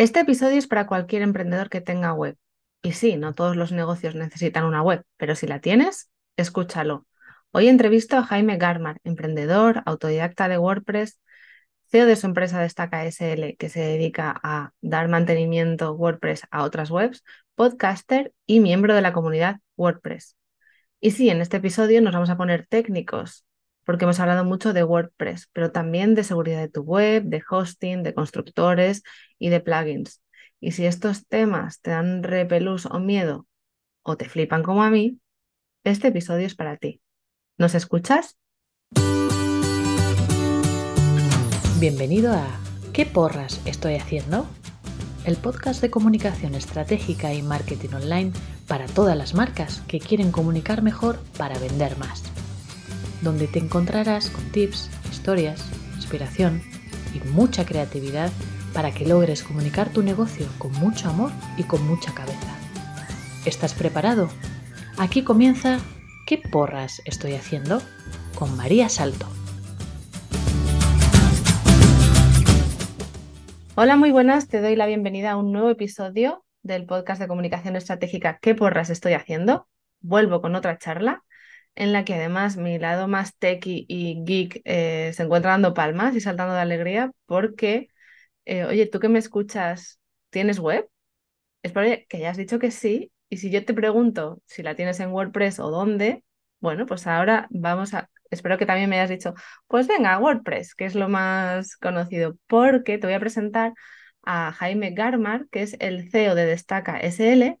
Este episodio es para cualquier emprendedor que tenga web. Y sí, no todos los negocios necesitan una web, pero si la tienes, escúchalo. Hoy entrevisto a Jaime Garmar, emprendedor, autodidacta de WordPress, CEO de su empresa Destaca SL, que se dedica a dar mantenimiento WordPress a otras webs, podcaster y miembro de la comunidad WordPress. Y sí, en este episodio nos vamos a poner técnicos, porque hemos hablado mucho de WordPress, pero también de seguridad de tu web, de hosting, de constructores y de plugins. Y si estos temas te dan repelús o miedo o te flipan como a mí, este episodio es para ti. ¿Nos escuchas? Bienvenido a ¿Qué porras estoy haciendo? El podcast de comunicación estratégica y marketing online para todas las marcas que quieren comunicar mejor para vender más donde te encontrarás con tips, historias, inspiración y mucha creatividad para que logres comunicar tu negocio con mucho amor y con mucha cabeza. ¿Estás preparado? Aquí comienza ¿Qué porras estoy haciendo? con María Salto. Hola, muy buenas. Te doy la bienvenida a un nuevo episodio del podcast de comunicación estratégica ¿Qué porras estoy haciendo? Vuelvo con otra charla en la que además mi lado más techy y geek eh, se encuentra dando palmas y saltando de alegría porque, eh, oye, tú que me escuchas, ¿tienes web? Espero que hayas dicho que sí. Y si yo te pregunto si la tienes en WordPress o dónde, bueno, pues ahora vamos a, espero que también me hayas dicho, pues venga, WordPress, que es lo más conocido, porque te voy a presentar a Jaime Garmar, que es el CEO de Destaca SL,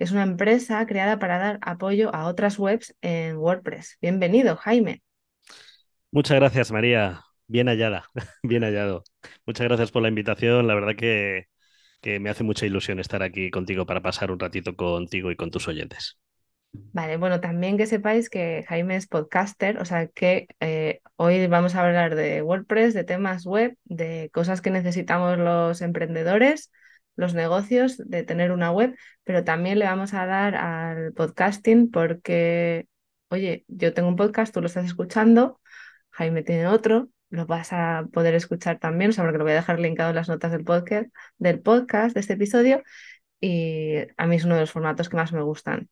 es una empresa creada para dar apoyo a otras webs en WordPress. Bienvenido, Jaime. Muchas gracias, María. Bien hallada, bien hallado. Muchas gracias por la invitación. La verdad que, me hace mucha ilusión estar aquí contigo para pasar un ratito contigo y con tus oyentes. Vale, bueno, también que sepáis que Jaime es podcaster, o sea que eh, hoy vamos a hablar de WordPress, de temas web, de cosas que necesitamos los emprendedores los negocios de tener una web, pero también le vamos a dar al podcasting porque, oye, yo tengo un podcast, tú lo estás escuchando, Jaime tiene otro, lo vas a poder escuchar también, o sea, porque lo voy a dejar linkado en las notas del podcast, del podcast, de este episodio, y a mí es uno de los formatos que más me gustan.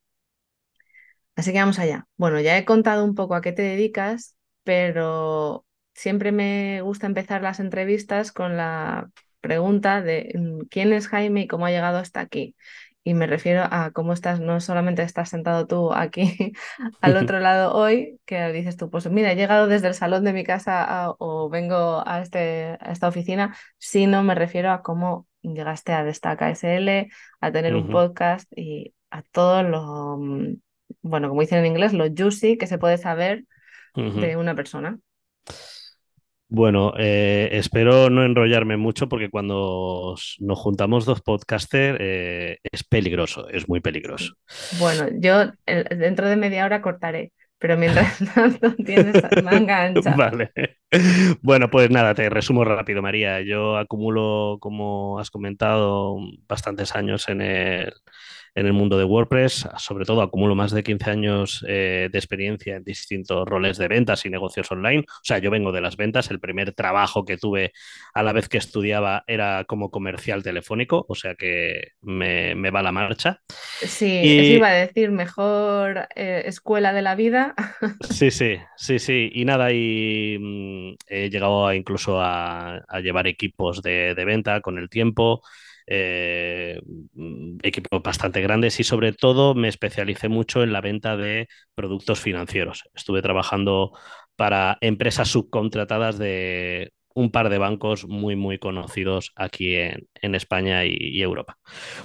Así que vamos allá. Bueno, ya he contado un poco a qué te dedicas, pero siempre me gusta empezar las entrevistas con la pregunta de mm, quién es Jaime y cómo ha llegado hasta aquí. Y me refiero a cómo estás, no solamente estás sentado tú aquí al otro lado hoy, que dices tú, pues mira, he llegado desde el salón de mi casa o vengo a, este, a esta oficina, sino me refiero a cómo llegaste a Destaca SL, a tener un podcast y a todo lo, mm, bueno, como dicen en inglés, lo juicy que se puede saber de una persona. Bueno, eh, espero no enrollarme mucho porque cuando nos juntamos dos podcasters eh, es peligroso, es muy peligroso. Bueno, yo dentro de media hora cortaré, pero mientras tanto tienes manga ancha. Vale. Bueno, pues nada, te resumo rápido, María. Yo acumulo, como has comentado, bastantes años en el, en el mundo de WordPress. Sobre todo acumulo más de 15 años eh, de experiencia en distintos roles de ventas y negocios online. O sea, yo vengo de las ventas. El primer trabajo que tuve a la vez que estudiaba era como comercial telefónico, o sea que me, va la marcha. Sí, eso iba a decir, mejor eh, escuela de la vida. Sí, sí, sí, sí. Y nada, y mm, he llegado incluso a, llevar equipos de, de venta con el tiempo eh, equipos bastante grandes y sobre todo me especialicé mucho en la venta de productos financieros. Estuve trabajando para empresas subcontratadas de un par de bancos muy, muy conocidos aquí en, España y, Europa.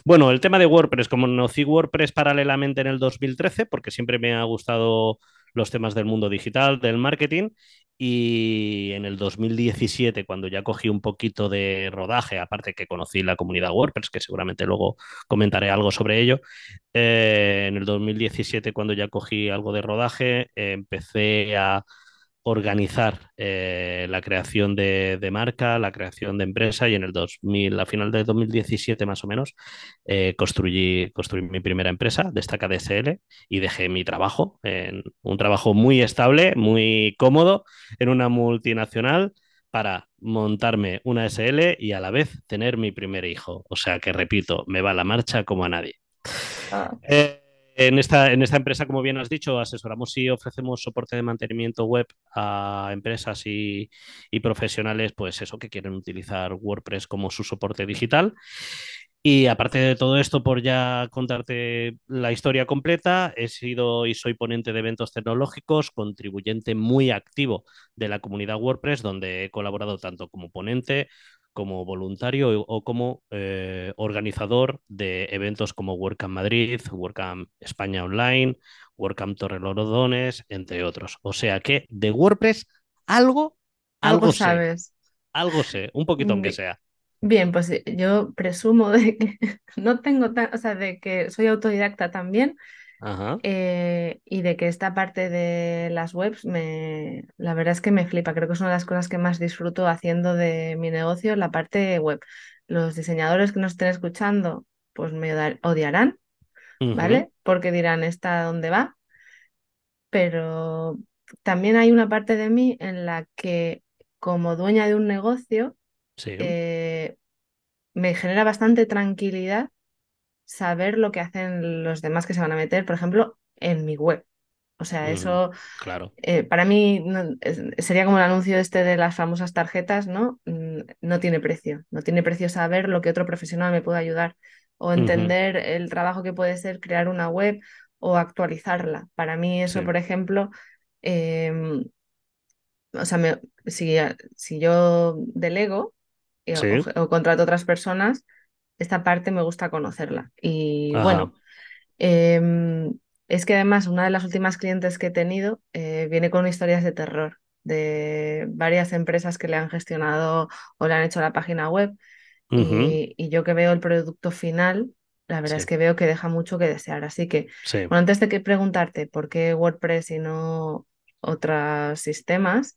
Bueno, el tema de WordPress, como conocí WordPress paralelamente en el 2013, porque siempre me ha gustado los temas del mundo digital, del marketing, y en el 2017, cuando ya cogí un poquito de rodaje, aparte que conocí la comunidad WordPress, que seguramente luego comentaré algo sobre ello, eh, en el 2017, cuando ya cogí algo de rodaje, empecé a organizar eh, la creación de, marca, la creación de empresa y en el 2000, a final de 2017 más o menos, eh, construí, construí mi primera empresa, Destaca DSL, y dejé mi trabajo, en un trabajo muy estable, muy cómodo, en una multinacional para montarme una SL y a la vez tener mi primer hijo. O sea que, repito, me va la marcha como a nadie. Ah, Eh, en esta, en esta empresa, como bien has dicho, asesoramos y ofrecemos soporte de mantenimiento web a empresas y, y profesionales, pues eso, que quieren utilizar WordPress como su soporte digital. Y aparte de todo esto, por ya contarte la historia completa, he sido y soy ponente de eventos tecnológicos, contribuyente muy activo de la comunidad WordPress, donde he colaborado tanto como ponente como voluntario o, o como eh, organizador de eventos como WordCamp Madrid, WordCamp España Online, WordCamp Torrelodones, entre otros. O sea que de WordPress algo, algo algo sé, sabes. algo sé, un poquito aunque sea. Bien, pues eh, yo presumo de que no tengo tan, o sea, de que soy autodidacta también Ajá. eh, y de que esta parte de las webs me, la verdad es que me flipa. Creo que es una de las cosas que más disfruto haciendo de mi negocio, la parte web. Los diseñadores que nos estén escuchando, pues me odiarán. ¿vale? Porque dirán, ¿esta dónde va? Pero también hay una parte de mí en la que como dueña de un negocio, Sí. eh, me genera bastante tranquilidad saber lo que hacen los demás que se van a meter, por ejemplo, en mi web. O sea, Ujú. eso Claro. eh, para mí no- sería como el anuncio este de las famosas tarjetas, ¿no? Mm, No tiene precio. No tiene precio saber lo que otro profesional me puede ayudar o entender el trabajo que puede ser crear una web o actualizarla. Para mí eso, Sí. por ejemplo, em, o sea, me- si, si yo delego eh, o, o contrato a otras personas, esta parte me gusta conocerla. Y Ajá. bueno, em, es que además una de las últimas clientes que he tenido eh, viene con historias de terror de varias empresas que le han gestionado o le han hecho la página web y, y yo que veo el producto final, la verdad es que veo que deja mucho que desear. Así que, Sí. bueno, antes de que preguntarte por qué WordPress y no otros sistemas,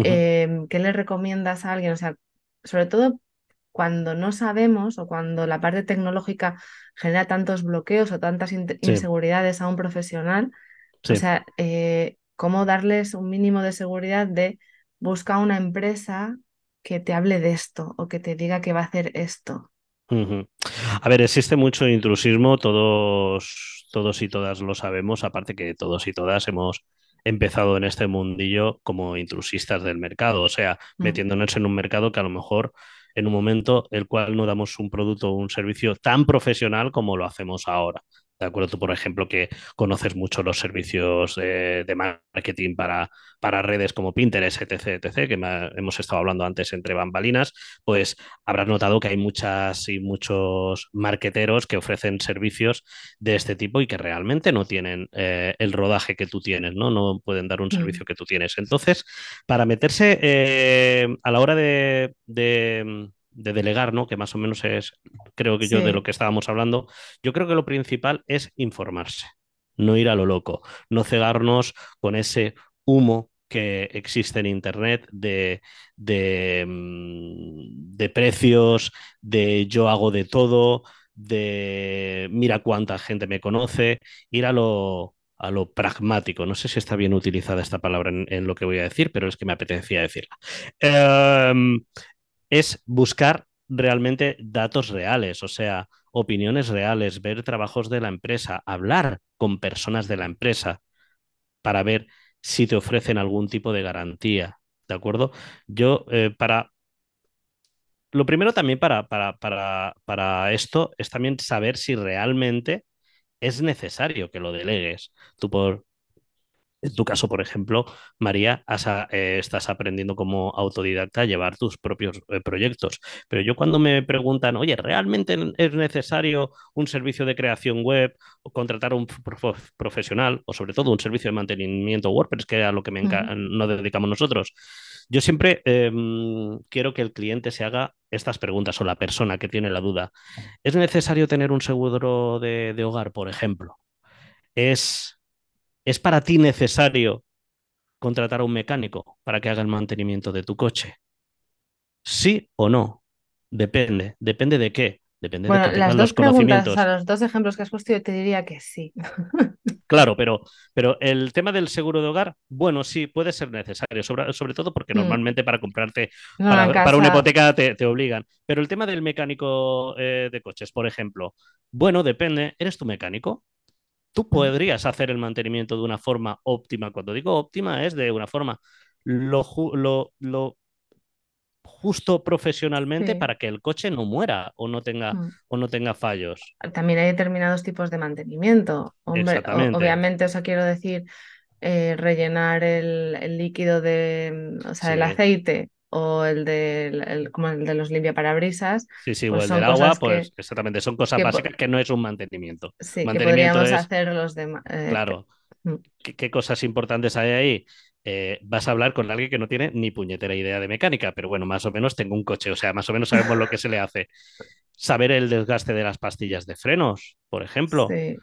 em, ¿qué le recomiendas a alguien? O sea, sobre todo cuando no sabemos o cuando la parte tecnológica genera tantos bloqueos o tantas in- Sí. inseguridades a un profesional, o sea, eh, ¿cómo darles un mínimo de seguridad de busca una empresa que te hable de esto o que te diga que va a hacer esto? A ver, existe mucho intrusismo, todos, todos y todas lo sabemos, aparte que todos y todas hemos empezado en este mundillo como intrusistas del mercado, o sea, Mm, metiéndonos en un mercado que a lo mejor en un momento el cual no damos un producto o un servicio tan profesional como lo hacemos ahora. De acuerdo, tú, por ejemplo, que conoces mucho los servicios de marketing para, para redes como Pinterest, etc., etc., que me- hemos estado hablando antes entre bambalinas, pues habrás notado que hay muchas y muchos marqueteros que ofrecen servicios de este tipo y que realmente no tienen eh, el rodaje que tú tienes, ¿no? No pueden dar un mm, servicio que tú tienes. Entonces, para meterse eh, a la hora de, de, de delegar, ¿no? Que más o menos es, creo que yo, de lo que estábamos hablando, yo creo que lo principal es informarse, no ir a lo loco, no cegarnos con ese humo que existe en Internet de, de, mm, de precios, de yo hago de todo, de mira cuánta gente me conoce, ir a lo, a lo pragmático. No sé si está bien utilizada esta palabra en, en lo que voy a decir, pero es que me apetecía decirla. Em, es buscar realmente datos reales, o sea, opiniones reales, ver trabajos de la empresa, hablar con personas de la empresa para ver si te ofrecen algún tipo de garantía, ¿de acuerdo? Yo, eh, para... Lo primero también para, para, para, para esto es también saber si realmente es necesario que lo delegues. Tú por, en tu caso, por ejemplo, María, has eh, estás aprendiendo como autodidacta a llevar tus propios eh, proyectos. Pero yo cuando me preguntan, oye, ¿realmente es necesario un servicio de creación web o contratar a un prof- profesional o sobre todo un servicio de mantenimiento WordPress, que es a lo que me nos dedicamos nosotros? Yo siempre eh, quiero que el cliente se haga estas preguntas o la persona que tiene la duda. ¿Es necesario tener un seguro de, de hogar, por ejemplo? ¿Es, ¿Es para ti necesario contratar a un mecánico para que haga el mantenimiento de tu coche? ¿Sí o no? Depende. ¿Depende de qué? Depende de que las dos los preguntas, sea, los dos ejemplos que has puesto, yo te diría que sí. Claro, pero, pero el tema del seguro de hogar, bueno, sí, puede ser necesario, sobre, sobre todo porque Mm. normalmente para comprarte, No, para, para una hipoteca te, te obligan. Pero el tema del mecánico eh, de coches, por ejemplo, bueno, depende, ¿eres tu mecánico? Tú mm, podrías hacer el mantenimiento de una forma óptima. Cuando digo óptima es de una forma lo, lo, lo justo profesionalmente sí. para que el coche no muera o no tenga, mm. o no tenga fallos. También hay determinados tipos de mantenimiento. Hombre, o- Exactamente. obviamente, o sea, quiero decir, eh, rellenar el, el líquido de, mm, o sea, el aceite o el de, el- como el de los limpiaparabrisas, sí, sí, o pues el son del agua, que, pues exactamente, son cosas que básicas que no es un mantenimiento. sí, que podríamos es, hacer los demás. eh, claro, mm, ¿qué, qué cosas importantes hay ahí? Eh, vas a hablar con alguien que no tiene ni puñetera idea de mecánica, pero bueno, más o menos tengo un coche, o sea, más o menos sabemos lo que se le hace. Saber el desgaste de las pastillas de frenos, por ejemplo. sí.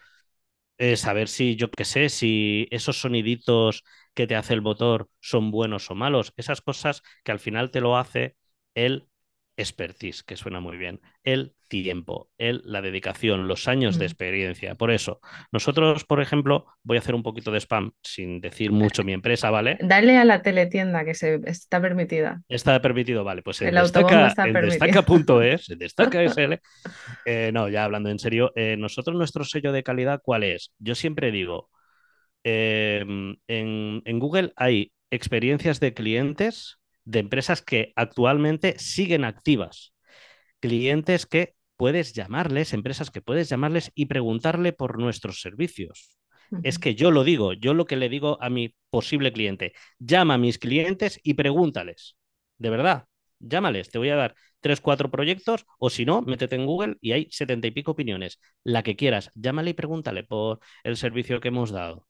eh, saber si, yo qué sé, si esos soniditos que te hace el motor son buenos o malos. Esas cosas que al final te lo hace el expertise, que suena muy bien, el tiempo, el, la dedicación, los años de mm. experiencia. Por eso, nosotros, por ejemplo, voy a hacer un poquito de spam sin decir mucho mi empresa, ¿vale? Dale a la teletienda que se está permitida. Está permitido, vale, pues en El autobombo destaca, está en destaca.es, en destaca SL, eh, no, ya hablando en serio, eh, nosotros nuestro sello de calidad, ¿cuál es? Yo siempre digo, eh, en, en Google hay experiencias de clientes de empresas que actualmente siguen activas. Clientes que puedes llamarles, empresas que puedes llamarles y preguntarle por nuestros servicios. Es que yo lo digo, yo lo que le digo a mi posible cliente, llama a mis clientes y pregúntales. De verdad, llámales, te voy a dar tres, cuatro proyectos o si no, métete en Google y hay setenta y pico opiniones. La que quieras, llámale y pregúntale por el servicio que hemos dado.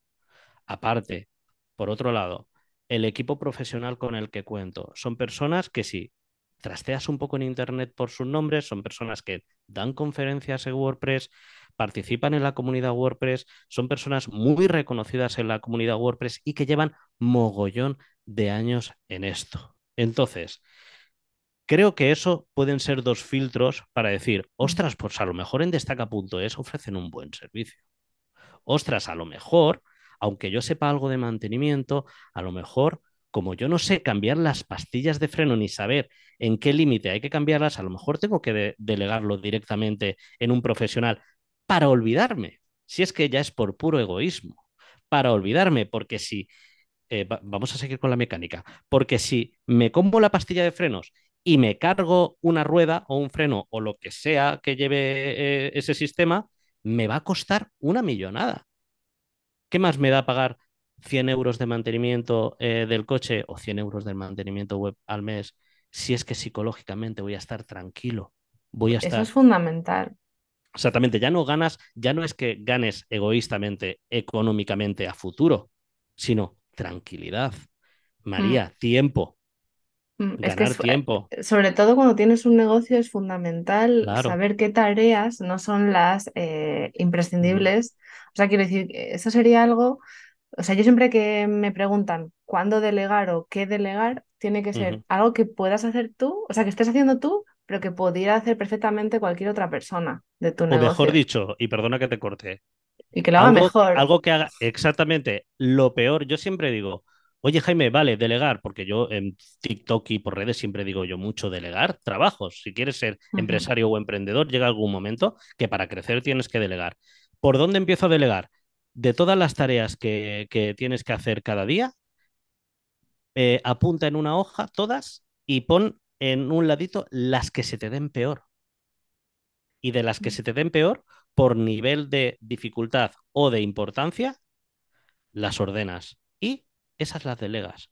Aparte, por otro lado, el equipo profesional con el que cuento son personas que si trasteas un poco en Internet por sus nombres, son personas que dan conferencias en WordPress, participan en la comunidad WordPress, son personas muy reconocidas en la comunidad WordPress y que llevan mogollón de años en esto. Entonces, creo que eso pueden ser dos filtros para decir, ostras, pues a lo mejor en destaca.es ofrecen un buen servicio ostras, a lo mejor, aunque yo sepa algo de mantenimiento, a lo mejor, como yo no sé cambiar las pastillas de freno ni saber en qué límite hay que cambiarlas, a lo mejor tengo que de delegarlo directamente en un profesional para olvidarme, si es que ya es por puro egoísmo, para olvidarme, porque si, eh, va vamos a seguir con la mecánica, porque si me como la pastilla de frenos y me cargo una rueda o un freno o lo que sea que lleve eh, ese sistema, me va a costar una millonada. ¿Qué más me da pagar 100 euros de mantenimiento eh, del coche o 100 euros de mantenimiento web al mes si es que psicológicamente voy a estar tranquilo? Voy a Eso es fundamental. exactamente, ya no ganas, ya no es que ganes egoístamente, económicamente a futuro, sino tranquilidad. Mm, María, tiempo, mm, Es que ganar es, eh, tiempo, sobre todo cuando tienes un negocio es fundamental claro. saber qué tareas no son las eh, imprescindibles. O sea, quiero decir, que eso sería algo, o sea, yo siempre que me preguntan cuándo delegar o qué delegar, tiene que ser algo que puedas hacer tú, o sea, que estés haciendo tú, pero que pudiera hacer perfectamente cualquier otra persona de tu O mejor negocio dicho, y perdona que te corte, y que lo haga Algo, mejor. algo que haga exactamente lo peor. Yo siempre digo, oye Jaime, vale, delegar, porque yo en TikTok y por redes siempre digo yo mucho delegar trabajos. Si quieres ser empresario o emprendedor, llega algún momento que para crecer tienes que delegar. ¿Por dónde empiezo a delegar? De todas las tareas que, que tienes que hacer cada día, eh, apunta en una hoja todas y pon en un ladito las que se te den peor. Y de las que se te den peor, por nivel de dificultad o de importancia, las ordenas esas las delegas.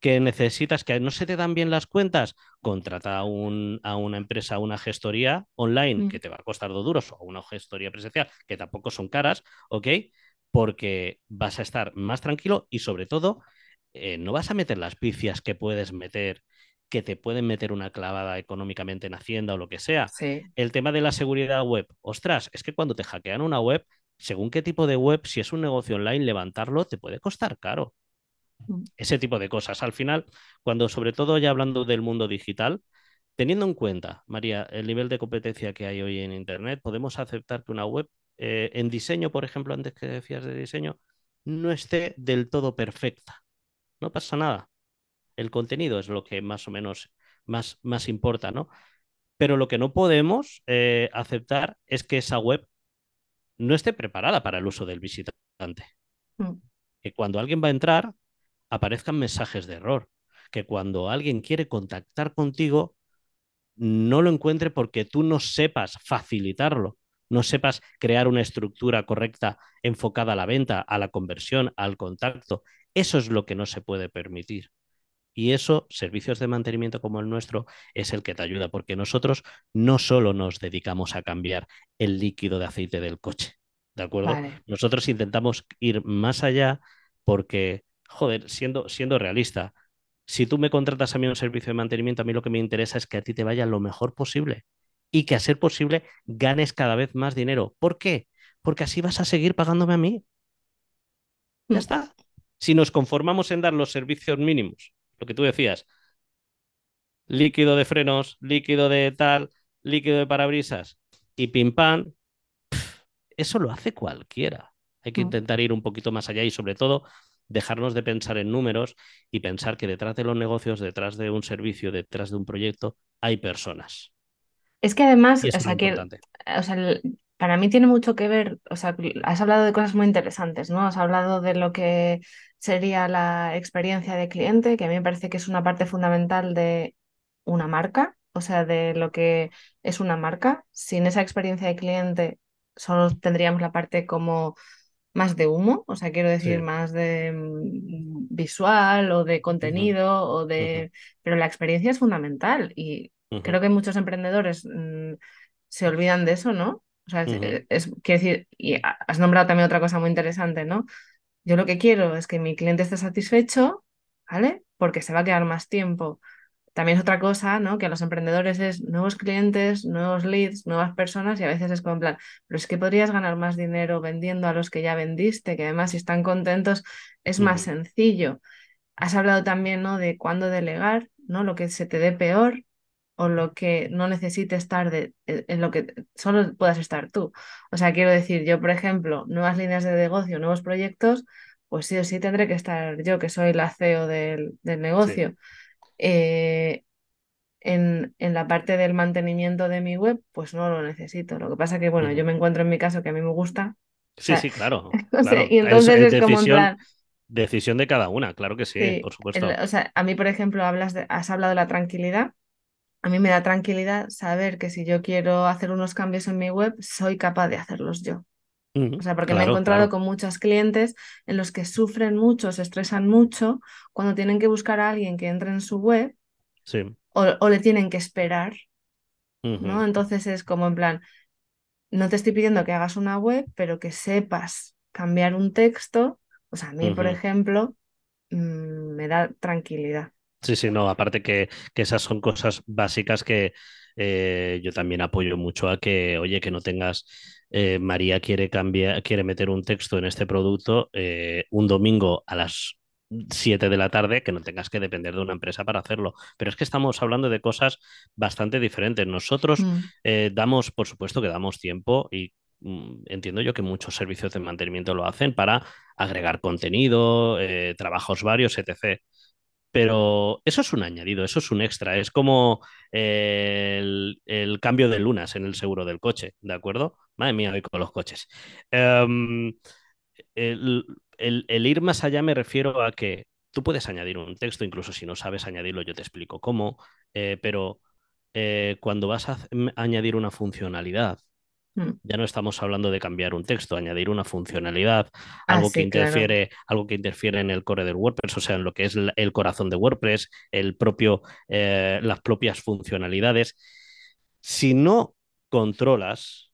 Que necesitas que no se te dan bien las cuentas, contrata a, un, a una empresa, a una gestoría online mm, que te va a costar dos duros o una gestoría presencial que tampoco son caras, ¿ok? Porque vas a estar más tranquilo y sobre todo eh, no vas a meter las picias que puedes meter, que te pueden meter una clavada económicamente en Hacienda o lo que sea. Sí. El tema de la seguridad web, ostras, es que cuando te hackean una web, según qué tipo de web, si es un negocio online, levantarlo te puede costar caro. Mm, Ese tipo de cosas. Al final, cuando sobre todo ya hablando del mundo digital, teniendo en cuenta, María, el nivel de competencia que hay hoy en Internet, podemos aceptar que una web eh, en diseño, por ejemplo, antes que decías de diseño, no esté del todo perfecta. No pasa nada. El contenido es lo que más o menos más, más importa, ¿no? Pero lo que no podemos eh, aceptar es que esa web no esté preparada para el uso del visitante. Mm. Que cuando alguien va a entrar, aparezcan mensajes de error. Que cuando alguien quiere contactar contigo, no lo encuentre porque tú no sepas facilitarlo, no sepas crear una estructura correcta enfocada a la venta, a la conversión, al contacto. Eso es lo que no se puede permitir. Y eso, servicios de mantenimiento como el nuestro, es el que te ayuda, porque nosotros no solo nos dedicamos a cambiar el líquido de aceite del coche, ¿de acuerdo? Vale. Nosotros intentamos ir más allá porque, joder, siendo, siendo realista, si tú me contratas a mí un servicio de mantenimiento, a mí lo que me interesa es que a ti te vaya lo mejor posible y que a ser posible ganes cada vez más dinero. ¿Por qué? Porque así vas a seguir pagándome a mí. Ya Mm. está. Si nos conformamos en dar los servicios mínimos, lo que tú decías, líquido de frenos, líquido de tal, líquido de parabrisas y pim pam, eso lo hace cualquiera. Hay que Mm. intentar ir un poquito más allá y sobre todo dejarnos de pensar en números y pensar que detrás de los negocios, detrás de un servicio, detrás de un proyecto, hay personas. Es que además, o sea, que, o sea, para mí tiene mucho que ver, o sea, has hablado de cosas muy interesantes, ¿no? Has hablado de lo que sería la experiencia de cliente, que a mí me parece que es una parte fundamental de una marca, o sea, de lo que es una marca. Sin esa experiencia de cliente, solo tendríamos la parte como más de humo, o sea, quiero decir, Sí. más de mm, visual o de contenido o de... Pero la experiencia es fundamental y creo que muchos emprendedores mm, se olvidan de eso, ¿no? O sea, es, ujú. es- quiero decir, y ha- has nombrado también otra cosa muy interesante, ¿no? Yo lo que quiero es que mi cliente esté satisfecho, ¿vale? Porque se va a quedar más tiempo. También es otra cosa, ¿no? Que a los emprendedores es nuevos clientes, nuevos leads, nuevas personas y a veces es como en plan, pero es que podrías ganar más dinero vendiendo a los que ya vendiste, que además si están contentos es más sencillo. Has hablado también, ¿no? De cuándo delegar, ¿no? Lo que se te dé peor o lo que no necesite estar de, en en lo que solo puedas estar tú. O sea, quiero decir, yo, por ejemplo, nuevas líneas de negocio, nuevos proyectos, pues sí o sí tendré que estar yo, que soy la CEO del, del Sí. Eh, en, en la parte del mantenimiento de mi web, pues no lo necesito. Lo que pasa que, bueno, yo me encuentro en mi caso que a mí me gusta. O Sí, sea, sí, claro, sé, y Es, entonces es es como en decisión, plan, decisión de cada una, claro que sí, sí, por el- supuesto. o sea, a mí, por ejemplo, hablas de, has hablado de la tranquilidad. A mí me da tranquilidad saber que si yo quiero hacer unos cambios en mi web, soy capaz de hacerlos yo. O sea, porque me he encontrado claro. con muchos clientes en los que sufren mucho, se estresan mucho cuando tienen que buscar a alguien que entre en su web Sí. o, o le tienen que esperar, ¿no? Entonces es como en plan, no te estoy pidiendo que hagas una web, pero que sepas cambiar un texto. O sea, a mí, por ejemplo, mm, me da tranquilidad. Sí, sí, no, aparte que, que esas son cosas básicas que eh, yo también apoyo mucho a que, oye, que no tengas, eh, María quiere cambiar, quiere meter un texto en este producto eh, un domingo a las 7 de la tarde, que no tengas que depender de una empresa para hacerlo. Pero es que estamos hablando de cosas bastante diferentes. Nosotros Mm, eh, damos, por supuesto que damos tiempo y mm, entiendo yo que muchos servicios de mantenimiento lo hacen para agregar contenido, trabajos varios, etc. Pero eso es un añadido, eso es un extra. Es como eh, el, el cambio de lunas en el seguro del coche, ¿de acuerdo? Madre mía, hoy con los coches. Em, el, el- ir más allá me refiero a que tú puedes añadir un texto, incluso si no sabes añadirlo, yo te explico cómo, eh, pero eh, cuando vas a añadir una funcionalidad. Ya no estamos hablando de cambiar un texto, añadir una funcionalidad, Ah, algo que claro. interfiere, algo que interfiere en el core del WordPress, o sea, en lo que es el corazón de WordPress, el propio, eh, las propias funcionalidades. Si no controlas,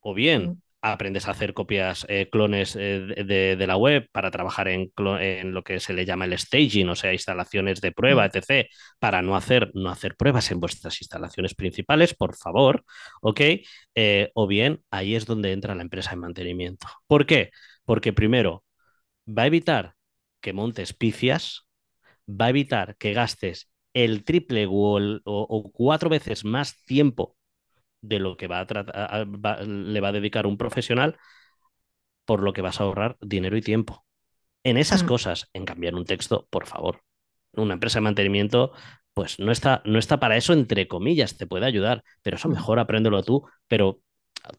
o bien Mm, aprendes a hacer copias, eh, clones eh, de, la web para trabajar en, lo que se le llama el staging, o sea, instalaciones de prueba, mm, etc., para no hacer, no hacer pruebas en vuestras instalaciones principales, por favor, ¿ok? Eh, o bien ahí es donde entra la empresa de mantenimiento. ¿Por qué? Porque primero va a evitar que montes picias, va a evitar que gastes el triple o, el- o- o cuatro veces más tiempo de lo que va a tratar, va- le va a dedicar un profesional, por lo que vas a ahorrar dinero y tiempo. En esas Mm, cosas, en cambiar un texto, por favor. Una empresa de mantenimiento, pues no está, no está para eso, entre comillas, te puede ayudar, pero eso mm. mejor apréndelo tú, pero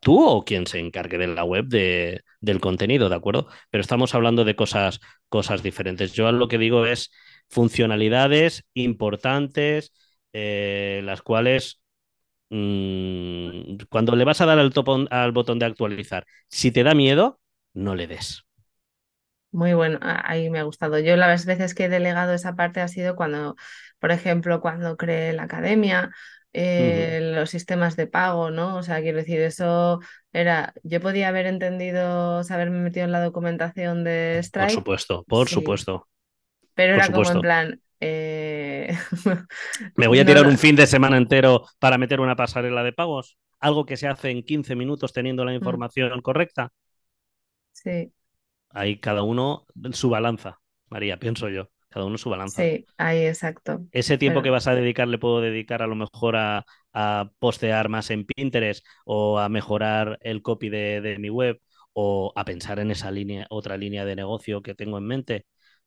tú o quien se encargue de la web de, del contenido, ¿de acuerdo? Pero estamos hablando de cosas, cosas diferentes. Yo lo que digo es funcionalidades importantes, eh, las cuales mm, cuando le vas a dar al, al botón de actualizar, si te da miedo, no le des. Muy bueno, ahí me ha gustado. Yo las veces que he delegado esa parte ha sido cuando, por ejemplo, cuando creé la academia, eh, los sistemas de pago, ¿no? O sea, quiero decir, eso era, yo podía haber entendido, haberme metido en la documentación de Por Stripe, supuesto, por sí, supuesto, pero por era como en plan, eh, ¿Me voy a tirar no, un fin de semana entero para meter una pasarela de pagos? Algo que se hace en 15 minutos teniendo la mm, información correcta. sí, Ahí cada uno su balanza, María, pienso yo. Cada uno su balanza. sí, ahí exacto. Ese tiempo que vas a dedicar le puedo dedicar a lo mejor a, a postear más en Pinterest o a mejorar el copy de, de mi web o a pensar en esa línea, otra línea de negocio que tengo en mente.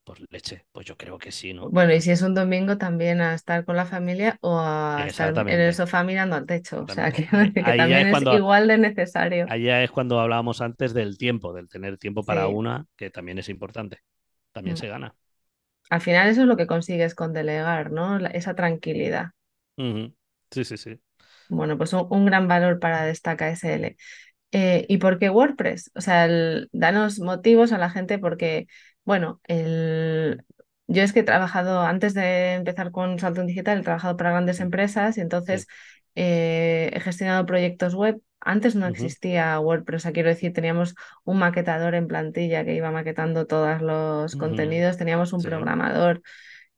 Pues leche, pues yo creo que sí, ¿no? bueno, y si es un domingo también a estar con la familia o a estar en el sofá mirando al techo, o sea, que, también es igual de necesario. ya es cuando hablábamos antes del tiempo, del tener tiempo para Sí. una, que también es importante. También Mm. se gana. Al final eso es lo que consigues con delegar, ¿no? La- esa tranquilidad. Sí, sí, sí. Bueno, pues un, un gran valor para Destaca SL. Eh, ¿y por qué WordPress? O sea, el- danos motivos a la gente porque, bueno, el... yo es que he trabajado, antes de empezar con Salto en Digital, he trabajado para grandes empresas y Sí. entonces eh, he gestionado proyectos web. Antes no existía WordPress, o sea, quiero decir, teníamos un maquetador en plantilla que iba maquetando todos los contenidos, teníamos un Sí, programador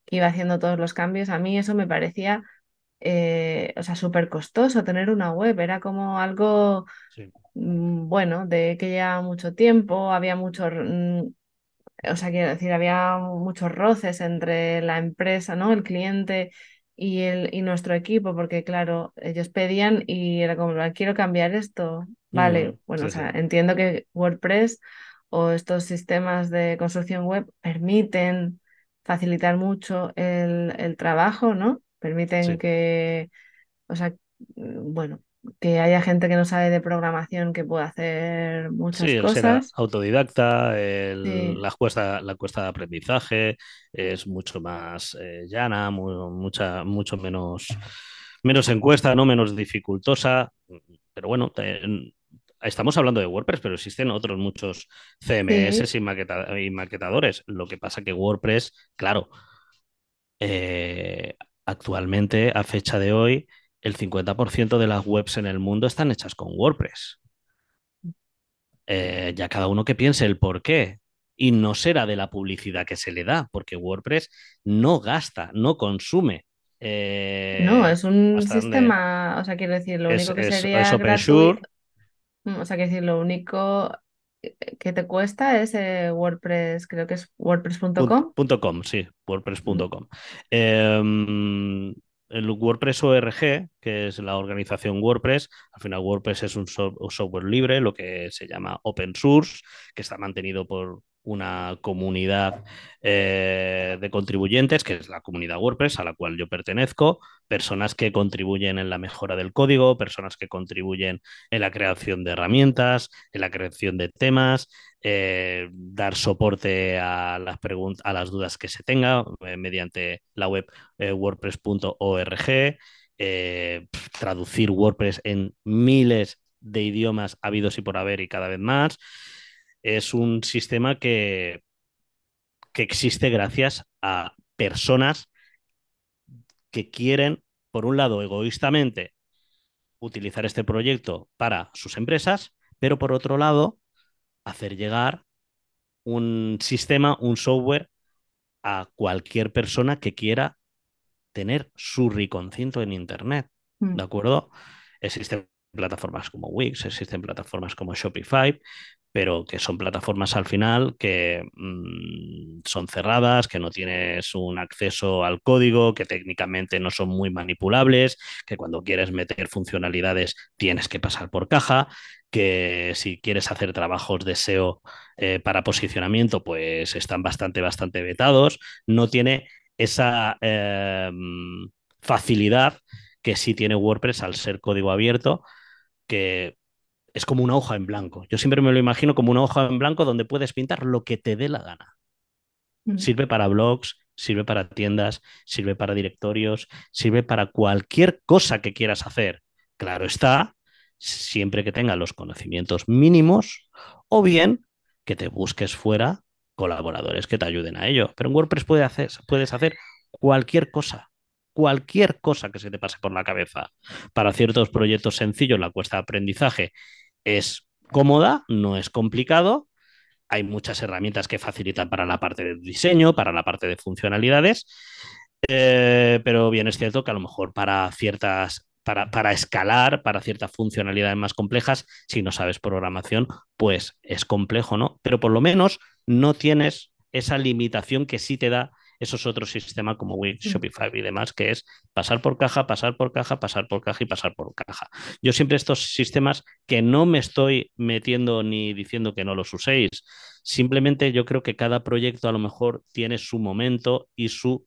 que iba haciendo todos los cambios. A mí eso me parecía, eh, o sea, súper costoso tener una web, era como algo sí. mm, bueno, de que lleva mucho tiempo, había mucho, mm, o sea, quiero decir, había muchos roces entre la empresa, ¿no? El cliente y, el, y nuestro equipo, porque claro, ellos pedían y era como, "Ah, quiero cambiar esto, vale, Ujú, bueno, o sí. sea, entiendo que WordPress o estos sistemas de construcción web permiten facilitar mucho el, el trabajo, ¿no? Permiten Sí. que, o sea, mm, bueno, que haya gente que no sabe de programación que pueda hacer Sí, muchas el ser cosas. autodidacta, el- Sí, la, cuesta, la cuesta de aprendizaje es mucho más eh, llana, mu- mucha, mucho menos, menos encuesta, ¿no? Menos dificultosa. Pero bueno, te- estamos hablando de WordPress, pero existen otros muchos sí, CMS y, maqueta- y maquetadores. Lo que pasa que WordPress, claro, eh, actualmente, a fecha de hoy, el 50% de las webs en el mundo están hechas con WordPress. eh, ya cada uno que piense el por qué. Y no será de la publicidad que se le da, porque WordPress no gasta, no consume no, eh, es un sistema, o sea, quiero decir, lo Es, único que es, es sería open gratuito, source, o sea, quiero decir, lo único eh, que te cuesta es eh, WordPress, creo que es wordpress.com. punto com, sí, Mm, wordpress.com. el WordPress ORG, que es la organización WordPress, al final WordPress es un, un software libre, lo que se llama open source, que está mantenido por una comunidad eh, de contribuyentes, que es la comunidad WordPress a la cual yo pertenezco, personas que contribuyen en la mejora del código, personas que contribuyen en la creación de herramientas, en la creación de temas, eh, dar soporte a las a las dudas que se tenga eh, mediante la web wordpress.org, traducir WordPress en miles de idiomas habidos y por haber y cada vez más. Es un sistema que, que existe gracias a personas que quieren, por un lado, egoístamente utilizar este proyecto para sus empresas, pero por otro lado, hacer llegar un sistema, un software a cualquier persona que quiera tener su riconcito en Internet. mm, ¿De acuerdo? Existen plataformas como Wix, existen plataformas como Shopify, pero que son plataformas al final que mmm, son cerradas, que no tienes un acceso al código, que técnicamente no son muy manipulables, que cuando quieres meter funcionalidades tienes que pasar por caja, que si quieres hacer trabajos de SEO eh, para posicionamiento, pues están bastante, bastante vetados. No tiene esa eh, facilidad que sí tiene WordPress al ser código abierto, que es como una hoja en blanco. Yo siempre me lo imagino como una hoja en blanco donde puedes pintar lo que te dé la gana. Mm. Sirve para blogs, sirve para tiendas, sirve para directorios, sirve para cualquier cosa que quieras hacer. Claro está, siempre que tenga los conocimientos mínimos o bien que te busques fuera colaboradores que te ayuden a ello. Pero en WordPress hacer, puedes hacer cualquier cosa cualquier cosa que se te pase por la cabeza. Para ciertos proyectos sencillos, la cuesta de aprendizaje es cómoda, no es complicado. Hay muchas herramientas que facilitan para la parte de diseño, para la parte de funcionalidades, eh, pero bien es cierto que a lo mejor para ciertas para, para, escalar, para ciertas funcionalidades más complejas, si no sabes programación, pues es complejo, ¿no? Pero por lo menos no tienes esa limitación que sí te da esos otros sistemas como Wix. Shopify y demás, que es pasar por caja, pasar por caja, pasar por caja y pasar por caja. Yo siempre estos sistemas que no me estoy metiendo ni diciendo que no los uséis, simplemente yo creo que cada proyecto a lo mejor tiene su momento y su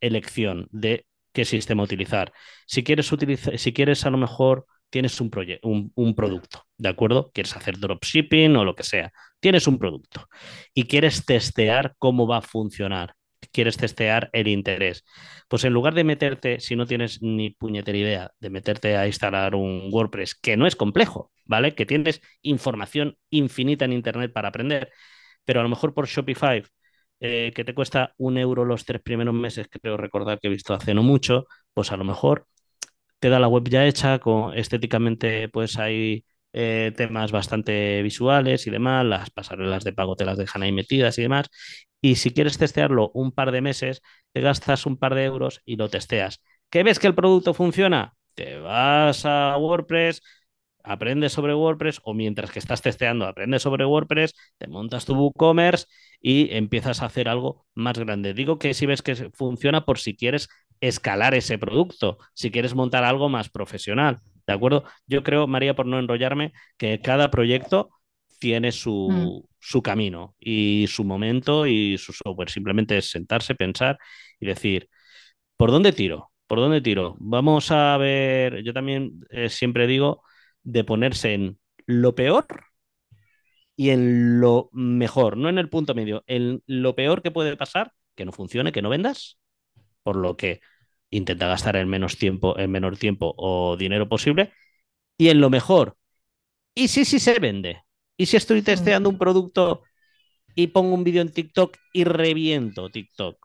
elección de qué sistema utilizar. Si quieres utilizar, si quieres a lo mejor tienes un, un, un, producto, ¿de acuerdo? Quieres hacer dropshipping o lo que sea, tienes un producto y quieres testear cómo va a funcionar quieres testear el interés. Pues en lugar de meterte, si no tienes ni puñetera idea, de meterte a instalar un WordPress, que no es complejo, ¿vale? Que tienes información infinita en Internet para aprender, pero a lo mejor por Shopify, eh, que te cuesta un euro los tres primeros meses, creo recordar que he visto hace no mucho, pues a lo mejor te da la web ya hecha, con, estéticamente pues hay eh, temas bastante visuales y demás, las pasarelas de pago te las dejan ahí metidas y demás. Y si quieres testearlo un par de meses, te gastas un par de euros y lo testeas. ¿Qué ves que el producto funciona? Te vas a WordPress, aprendes sobre WordPress o mientras que estás testeando aprendes sobre WordPress, te montas tu WooCommerce y empiezas a hacer algo más grande. Digo que si ves que funciona por si quieres escalar ese producto, si quieres montar algo más profesional. ¿De acuerdo? Yo creo, María, por no enrollarme, que cada proyecto tiene su, mm. su, camino y su momento y su software. Simplemente es sentarse, pensar y decir, ¿por dónde tiro? ¿Por dónde tiro? Vamos a ver, yo también eh, siempre digo de ponerse en lo peor y en lo mejor, no en el punto medio, en lo peor que puede pasar, que no funcione, que no vendas, por lo que intenta gastar el menos tiempo, el menor tiempo o dinero posible. Y en lo mejor, ¿y si sí se vende? ¿Y si estoy testeando un producto y pongo un vídeo en TikTok y reviento TikTok?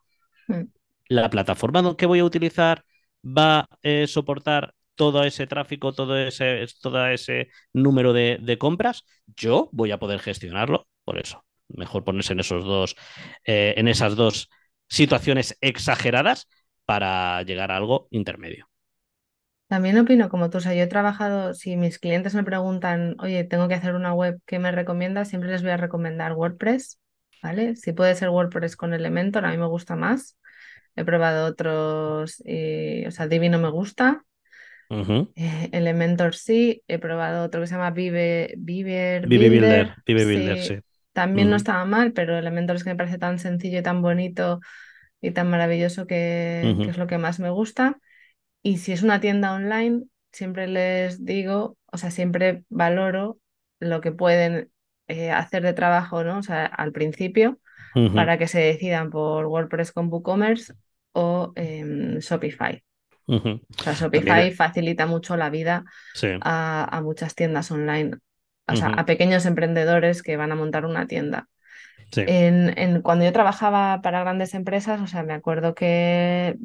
Mm. ¿La plataforma que voy a utilizar va a eh, soportar todo ese tráfico, todo ese, todo ese número de, compras? Yo voy a poder gestionarlo, por eso. Mejor ponerse en esos dos, eh, en esas dos situaciones exageradas para llegar a algo intermedio. También opino como tú, o sea, yo he trabajado, si mis clientes me preguntan, oye, tengo que hacer una web, ¿qué me recomiendas? Siempre les voy a recomendar WordPress, ¿vale? Si puede ser WordPress con Elementor, a mí me gusta más. He probado otros, y, o sea, Divi no me gusta. Eh, Elementor sí, he probado otro que se llama Vive, Vive Builder. Vive Builder, sí. También no estaba mal, pero Elementor es que me parece tan sencillo y tan bonito y tan maravilloso que, es lo que más me gusta. Y si es una tienda online, siempre les digo, o sea, siempre valoro lo que pueden eh, hacer de trabajo, ¿no? O sea, al principio, para que se decidan por WordPress con WooCommerce o em, Shopify. O sea, Shopify facilita mucho la vida a, muchas tiendas online, o sea, a pequeños emprendedores que van a montar una tienda. En, cuando yo trabajaba para grandes empresas, o sea, me acuerdo que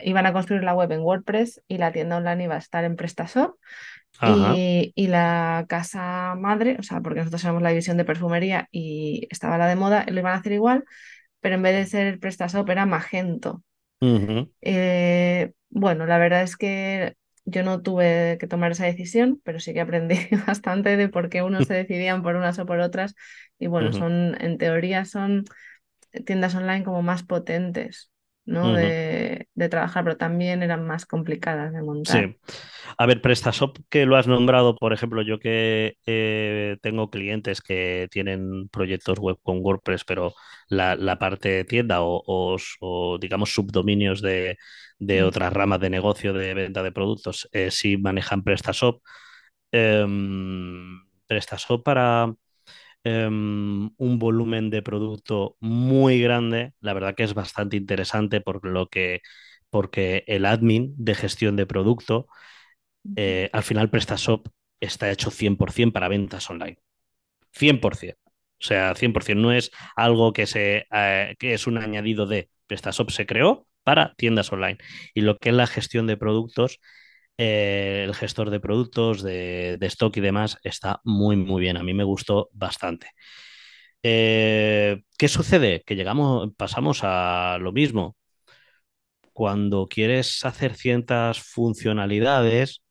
iban a construir la web en WordPress y la tienda online iba a estar en PrestaShop y, y, la casa madre, o sea, porque nosotros éramos la división de perfumería y estaba la de moda, lo iban a hacer igual, pero en vez de ser PrestaShop era Magento. Eh, bueno, la verdad es que yo no tuve que tomar esa decisión, pero sí que aprendí bastante de por qué unos se decidían por unas o por otras. Y bueno, son, en teoría son tiendas online como más potentes, ¿no? de, de, trabajar, pero también eran más complicadas de montar. Sí. A ver, PrestaShop, que lo has nombrado, por ejemplo, yo que eh, tengo clientes que tienen proyectos web con WordPress, pero la, la parte de tienda o, o, digamos subdominios de, de, mm. otras ramas de negocio de venta de productos, eh, sí manejan PrestaShop. Em, PrestaShop para em, un volumen de producto muy grande, la verdad que es bastante interesante por lo que porque el admin de gestión de producto eh, al final PrestaShop está hecho 100% para ventas online. 100%. O sea, 100%. No es algo que, se, eh, que es un añadido de PrestaShop se creó para tiendas online. Y lo que es la gestión de productos, eh, el gestor de productos, de, stock y demás, está muy, muy bien. A mí me gustó bastante. ¿Qué sucede? Que llegamos, pasamos a lo mismo. Cuando quieres hacer ciertas funcionalidades,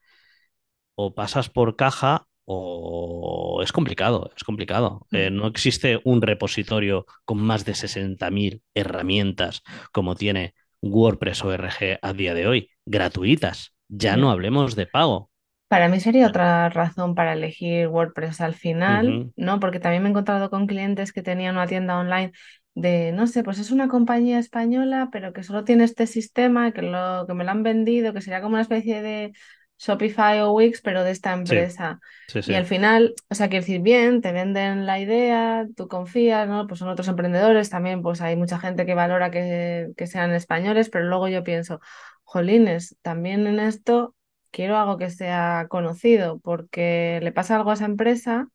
o pasas por caja o es complicado, es complicado. Eh, mm. no existe un repositorio con más de 60.000 herramientas como tiene WordPress ORG a día de hoy, gratuitas. Ya no hablemos de pago. Para mí sería otra razón para elegir WordPress al final, ¿no? Porque también me he encontrado con clientes que tenían una tienda online de, no sé, pues es una compañía española, pero que solo tiene este sistema, que, lo, que me lo han vendido, que sería como una especie de Shopify o Wix, pero de esta empresa. Y al final, o sea, quiero decir, bien, te venden la idea, tú confías, ¿no? Pues son otros emprendedores también, pues hay mucha gente que valora que, sean españoles, pero luego yo pienso, jolines, también en esto quiero algo que sea conocido, porque le pasa algo a esa empresa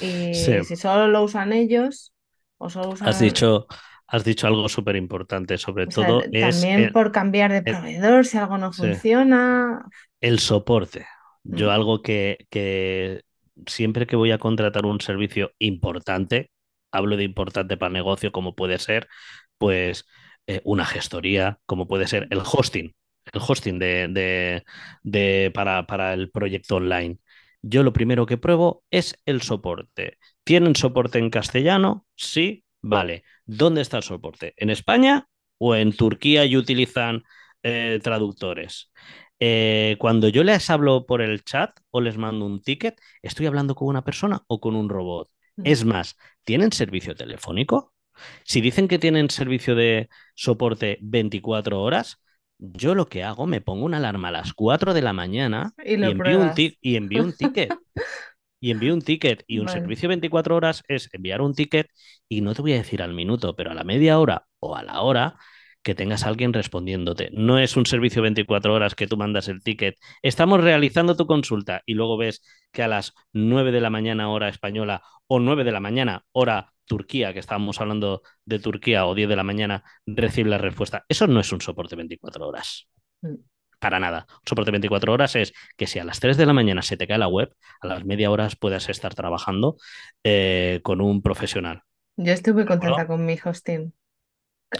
y si solo lo usan ellos o solo usan... Has dicho, has dicho algo súper importante, sobre todo También por cambiar de proveedor, si algo no funciona. El soporte. Yo mm. algo que, siempre que voy a contratar un servicio importante, hablo de importante para el negocio, como puede ser, pues eh, una gestoría, como puede ser el hosting, el hosting de, de, para, para el proyecto online. Yo lo primero que pruebo es el soporte. ¿Tienen soporte en castellano? Sí, vale. ¿Dónde está el soporte? ¿En España o en Turquía y utilizan eh, traductores? Eh, cuando yo les hablo por el chat o les mando un ticket, ¿estoy hablando con una persona o con un robot? Es más, ¿tienen servicio telefónico? Si dicen que tienen servicio de soporte 24 horas, yo lo que hago, me pongo una alarma a las 4 de la mañana y, envío, un y envío un ticket. y envío un ticket. Y un servicio 24 horas es enviar un ticket y no te voy a decir al minuto, pero a la media hora o a la hora que tengas a alguien respondiéndote. No es un servicio 24 horas que tú mandas el ticket. Estamos realizando tu consulta y luego ves que a las 9 de la mañana hora española o 9 de la mañana hora Turquía, que estábamos hablando de Turquía, o 10 de la mañana, recibe la respuesta. Eso no es un soporte 24 horas. Mm. Para nada. Un soporte 24 horas es que si a las 3 de la mañana se te cae la web, a las media horas puedas estar trabajando eh, con un profesional. Yo muy contenta con mi hosting.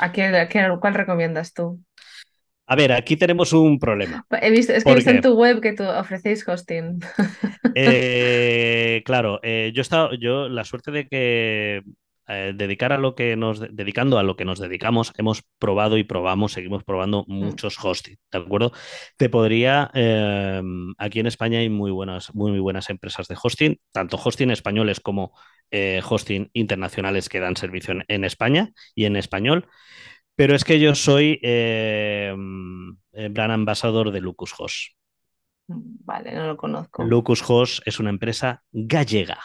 ¿A, cuál recomiendas tú? A ver, aquí tenemos un problema. He visto, es que he visto en tu web que tú ofrecéis hosting. Eh, claro, eh, yo he estado, yo la suerte de que eh, dedicar a lo que nos dedicando a lo que nos dedicamos, hemos probado y probamos, seguimos probando mm. muchos hosting, ¿de acuerdo? Te podría, em, aquí en España hay muy buenas, muy, muy, buenas empresas de hosting, tanto hosting españoles como eh, hosting internacionales que dan servicio en, España y en español. Pero es que yo soy gran ambasador de Lucas Host. Vale, no lo conozco. Lucas Host es una empresa gallega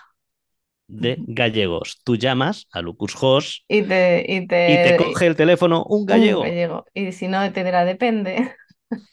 de gallegos. Tú llamas a Lucas Hoss y te, y te, coge el teléfono un gallego. Y si no, te dirá depende.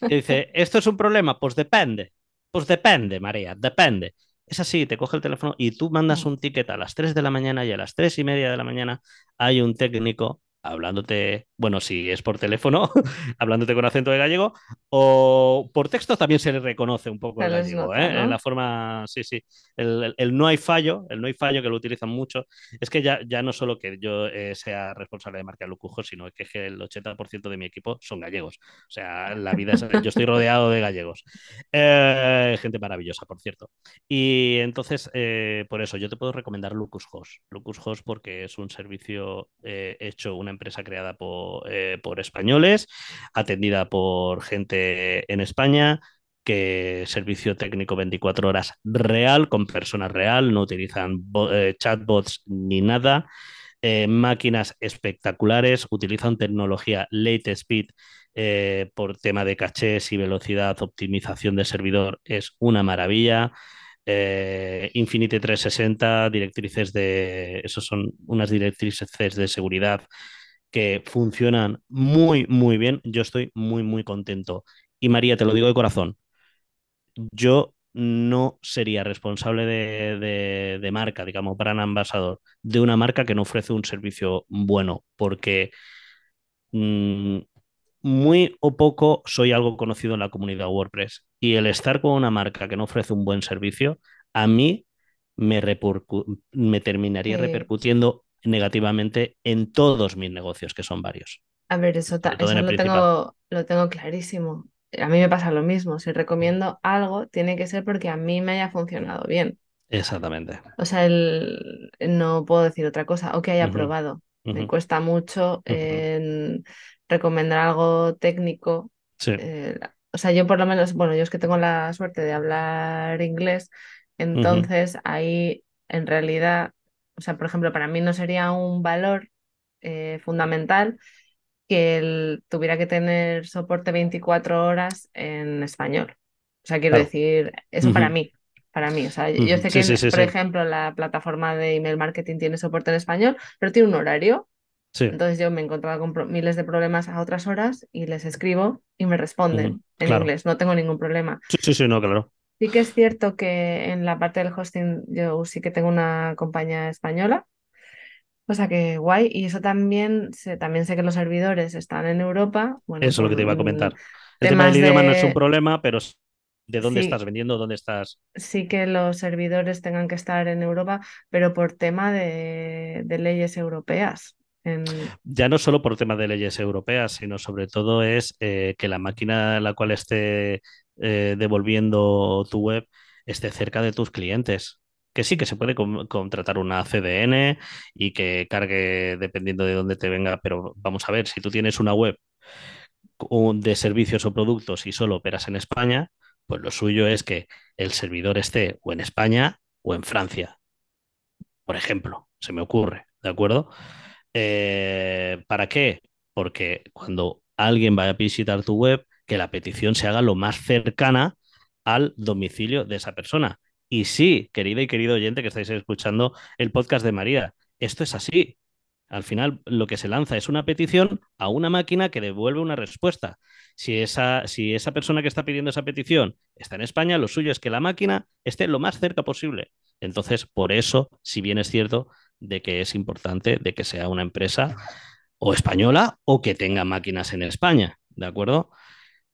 Y dice, ¿esto es un problema? Pues depende. Pues depende, María, depende. Es así, te coge el teléfono y tú mandas mm. un ticket a las 3 de la mañana y a las 3 y media de la mañana hay un técnico hablándote, bueno, si es por teléfono, hablándote con acento de gallego, o por texto también se le reconoce un poco el gallego, nota, ¿eh? En la forma, sí, sí, el, el- el no hay fallo, el no hay fallo que lo utilizan mucho, es que ya, ya no solo que yo eh, sea responsable de marca Lucujo, sino que, es que el 80% de mi equipo son gallegos, o sea, la vida es, yo estoy rodeado de gallegos, Eh, gente maravillosa, por cierto. Y entonces, eh, por eso, yo te puedo recomendar Lucus Host. Lucus Host porque es un servicio hecho, una empresa creada por, eh, por españoles, atendida por gente en España, que servicio técnico 24 horas real, con personas real, no utilizan eh, chatbots ni nada. Eh, máquinas espectaculares, utilizan tecnología late speed por tema de cachés y velocidad, optimización de servidor, es una maravilla Infinity 360, directrices de, esos son unas directrices de seguridad que funcionan muy, muy bien. Yo estoy muy, muy contento. Y María, te lo digo de corazón, yo no sería responsable de, de, de marca, digamos, brand ambassador, de una marca que no ofrece un servicio bueno, porque mmm, muy o poco soy algo conocido en la comunidad WordPress y el estar con una marca que no ofrece un buen servicio, a mí me, me terminaría repercutiendo negativamente en todos mis negocios, que son varios, A ver, eso, lo principal. tengo, lo tengo clarísimo. A mí me pasa lo mismo. Si recomiendo algo, tiene que ser porque a mí me haya funcionado bien. Exactamente. O sea, el, no puedo decir otra cosa, o que haya probado. Me cuesta mucho en recomendar algo técnico. Sí. eh, o sea, yo por lo menos, bueno, yo es que tengo la suerte de hablar inglés, entonces ahí en realidad, o sea, por ejemplo, para mí no sería un valor eh, fundamental que él tuviera que tener soporte 24 horas en español. O sea, quiero Claro. decir, eso para mí, para mí. O sea, yo sé que, sí, sí, por sí. ejemplo, la plataforma de email marketing tiene soporte en español, pero tiene un horario. Sí. Entonces yo me he encontrado con miles de problemas a otras horas y les escribo y me responden en Claro. inglés, no tengo ningún problema. Sí, sí, sí, no, claro. Sí que es cierto que en la parte del hosting yo sí que tengo una compañía española o sea que guay, y eso también sé, también sé que los servidores están en Europa, bueno, Eso es lo que te iba a comentar. El tema del idioma no es un problema, pero de dónde sí, estás vendiendo, dónde estás. sí que los servidores tengan que estar en Europa, pero por tema de, de leyes europeas. En, Ya no solo por temas de leyes europeas, sino sobre todo es eh, que la máquina a la cual esté eh, devolviendo tu web esté cerca de tus clientes. Que sí, que se puede con- contratar una CDN y que cargue dependiendo de dónde te venga, pero vamos a ver, si tú tienes una web de servicios o productos y solo operas en España, pues lo suyo es que el servidor esté o en España o en Francia, por ejemplo, se me ocurre, ¿de acuerdo? Eh, ¿para qué? Porque cuando alguien vaya a visitar tu web, que la petición se haga lo más cercana al domicilio de esa persona. Y sí, querida y querido oyente que estáis escuchando el podcast de María, esto es así. Al final, lo que se lanza es una petición a una máquina que devuelve una respuesta. Si esa, si esa persona que está pidiendo esa petición está en España, lo suyo es que la máquina esté lo más cerca posible. Entonces, por eso, si bien es cierto de que es importante de que sea una empresa o española o que tenga máquinas en España, ¿de acuerdo?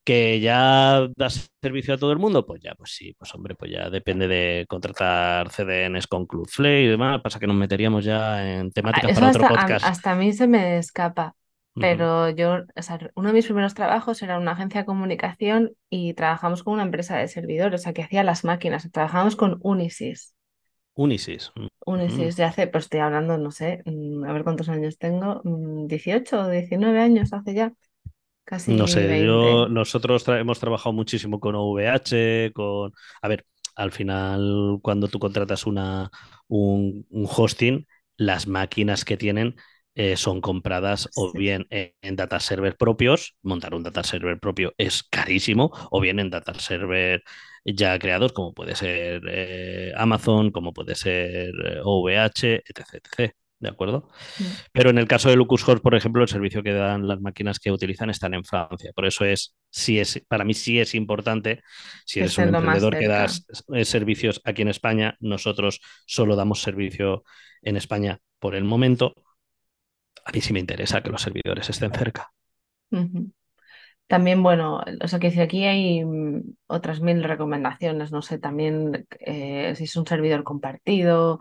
Que ya da servicio a todo el mundo, pues ya, pues sí, pues hombre, pues ya depende de contratar CDNs con Cloudflare y demás. Pasa que nos meteríamos ya en a- temáticas eso para otro hasta a, podcast. hasta a mí se me escapa, pero yo, o sea, uno de mis primeros trabajos era una agencia de comunicación y trabajamos con una empresa de servidores, o sea, que hacía las máquinas, trabajamos con Unisys. Unisys. Ujú. Unisys de hace, pues estoy hablando, no sé, mm, a ver cuántos años tengo, mm, 18 o 19 años hace ya, No sé, yo, 20. nosotros tra- hemos trabajado muchísimo con OVH, con... A ver, al final, cuando tú contratas una, un, un hosting, las máquinas que tienen eh, son compradas o bien en, en data server propios, montar un data server propio es carísimo, o bien en data server ya creados, como puede ser eh, Amazon, como puede ser eh, OVH, etc, etc. ¿De acuerdo? Mm. Pero en el caso de Horse, por ejemplo, el servicio que dan las máquinas que utilizan están en Francia. Por eso es, sí es, para mí sí es importante, si eres un emprendedor que das servicios aquí en España, nosotros solo damos servicio en España por el momento. A mí sí me interesa que los servidores estén cerca. También, bueno, o sea que si aquí hay mm, otras mil recomendaciones, no sé, también eh, si es un servidor compartido,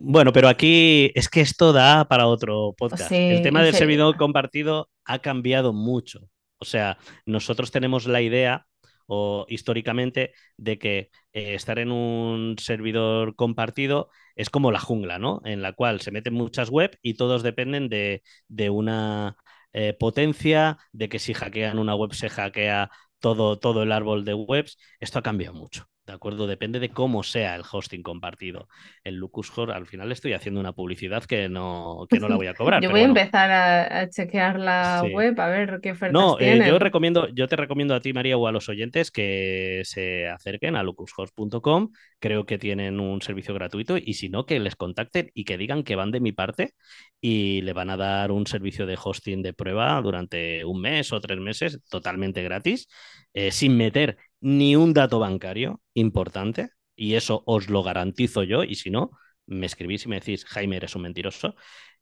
Bueno, pero aquí es que esto da para otro podcast. El tema del servidor compartido ha cambiado mucho. O sea, nosotros tenemos la idea, o históricamente, de que eh, estar en un servidor compartido es como la jungla, ¿no? En la cual se meten muchas web y todos dependen de, de una eh, potencia, de que si hackean una web se hackea todo, todo el árbol de webs. Esto ha cambiado mucho. ¿De acuerdo? Depende de cómo sea el hosting compartido el Lucus Hor, al final estoy haciendo una publicidad que no, que no la voy a cobrar, yo voy a empezar a, a chequear la sí. web a ver qué ofertas No, eh, yo recomiendo, yo te recomiendo a ti, María, o a los oyentes que se acerquen a lucushost.com. Creo que tienen un servicio gratuito y si no, que les contacten y que digan que van de mi parte y le van a dar un servicio de hosting de prueba durante un mes o tres meses totalmente gratis, eh, sin meter ni un dato bancario importante. Y eso os lo garantizo yo. Y si no, me escribís y me decís, Jaime, eres un mentiroso,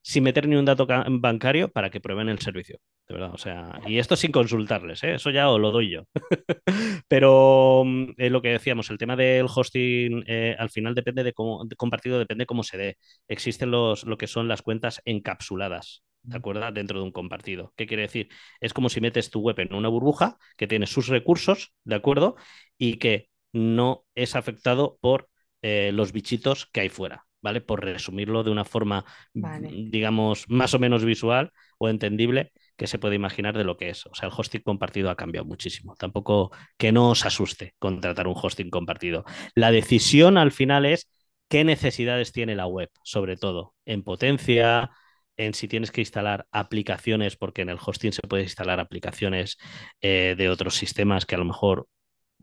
sin meter ni un dato ca- bancario para que prueben el servicio. De verdad, o sea, y esto sin consultarles, ¿eh? Eso ya os lo doy yo. Pero mm, eh, lo que decíamos, el tema del hosting eh, al final depende de cómo, de compartido, depende cómo se dé. Existen los, lo que son las cuentas encapsuladas, ¿de acuerdo? Dentro de un compartido. ¿Qué quiere decir? Es como si metes tu web en una burbuja que tiene sus recursos, ¿de acuerdo? Y que no es afectado por eh, los bichitos que hay fuera, ¿vale? Por resumirlo de una forma, Vale. digamos, más o menos visual o entendible que se puede imaginar de lo que es. O sea, el hosting compartido ha cambiado muchísimo. Tampoco que no os asuste contratar un hosting compartido. La decisión al final es qué necesidades tiene la web, sobre todo en potencia, en si tienes que instalar aplicaciones, porque en el hosting se puede instalar aplicaciones eh, de otros sistemas que a lo mejor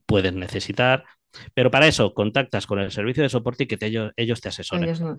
puedes necesitar. Pero para eso contactas con el servicio de soporte y que te- ellos, ellos te asesoren. Ellos no.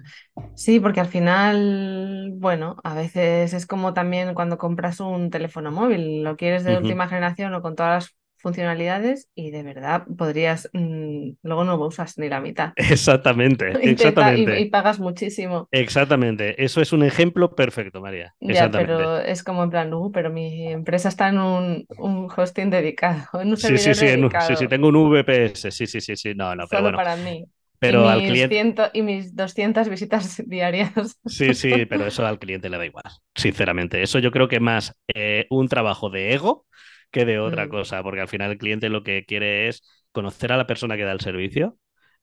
Sí, porque al final, bueno, a veces es como también cuando compras un teléfono móvil, lo quieres de última generación o con todas las funcionalidades y de verdad podrías, mm, luego no usas ni la mitad Exactamente, y, te ta- y- exactamente. y pagas muchísimo. Exactamente, eso es un ejemplo perfecto, María. Ya, Exactamente. pero es como en plan, "Uh, pero mi empresa está en un, un hosting dedicado, en un Sí, sí, sí, en sí, sí, tengo un VPS, sí, sí, sí, sí, no, no, pero solo bueno, para mí. Y pero al mis, cliente, ciento, y mis 200 visitas diarias. sí, sí, pero eso al cliente le da igual, sinceramente. Eso yo creo que más eh, un trabajo de ego que de otra Mm, cosa, porque al final el cliente lo que quiere es conocer a la persona que da el servicio,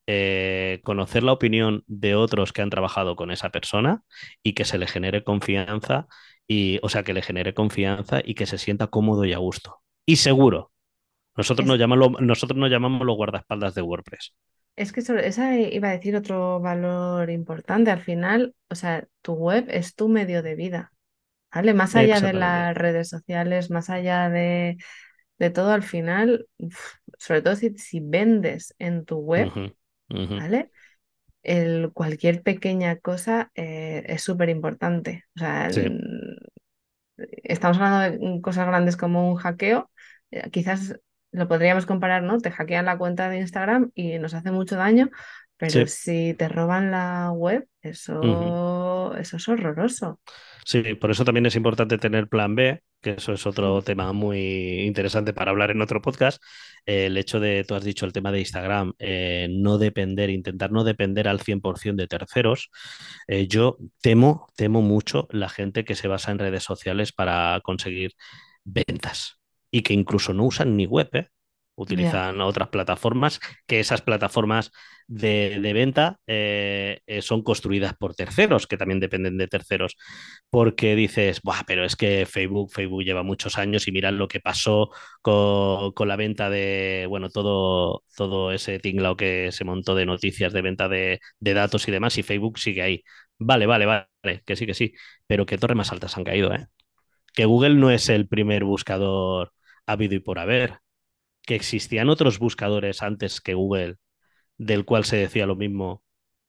eh, conocer la opinión de otros que han trabajado con esa persona y que se le genere confianza y, o sea, que le genere confianza y que se sienta cómodo y a gusto. Y seguro. Nosotros Es, nos llamamos, nosotros nos llamamos los guardaespaldas de WordPress. es que sobre esa iba a decir otro valor importante. Al final, o sea, tu web es tu medio de vida, ¿vale? Más allá de las redes sociales, más allá de, de todo, al final, sobre todo si, si vendes en tu web. ¿vale? El, cualquier pequeña cosa eh, es súper importante. O sea, Sí, estamos hablando de cosas grandes como un hackeo, eh, quizás lo podríamos comparar, ¿no? Te hackean la cuenta de Instagram y nos hace mucho daño, pero sí. si te roban la web, ujú. Eso, eso es horroroso. Sí, por eso también es importante tener plan B, que eso es otro tema muy interesante para hablar en otro podcast. Eh, el hecho de, tú has dicho el tema de Instagram, eh, no depender, intentar no depender al 100% de terceros. Eh, yo temo, temo mucho la gente que se basa en redes sociales para conseguir ventas y que incluso no usan ni web, Utilizan otras plataformas, que esas plataformas de, venta eh, eh, son construidas por terceros, que también dependen de terceros porque dices, Buah, pero es que Facebook, Facebook lleva muchos años y mirad lo que pasó con, con la venta de, bueno, todo, todo ese tinglao que se montó de noticias de venta de, de datos y demás, y Facebook sigue ahí. Vale, vale, vale, que sí, que sí, pero qué torre más altas han caído, ¿eh? Que Google no es el primer buscador habido y por haber, que existían otros buscadores antes que Google, del cual se decía lo mismo,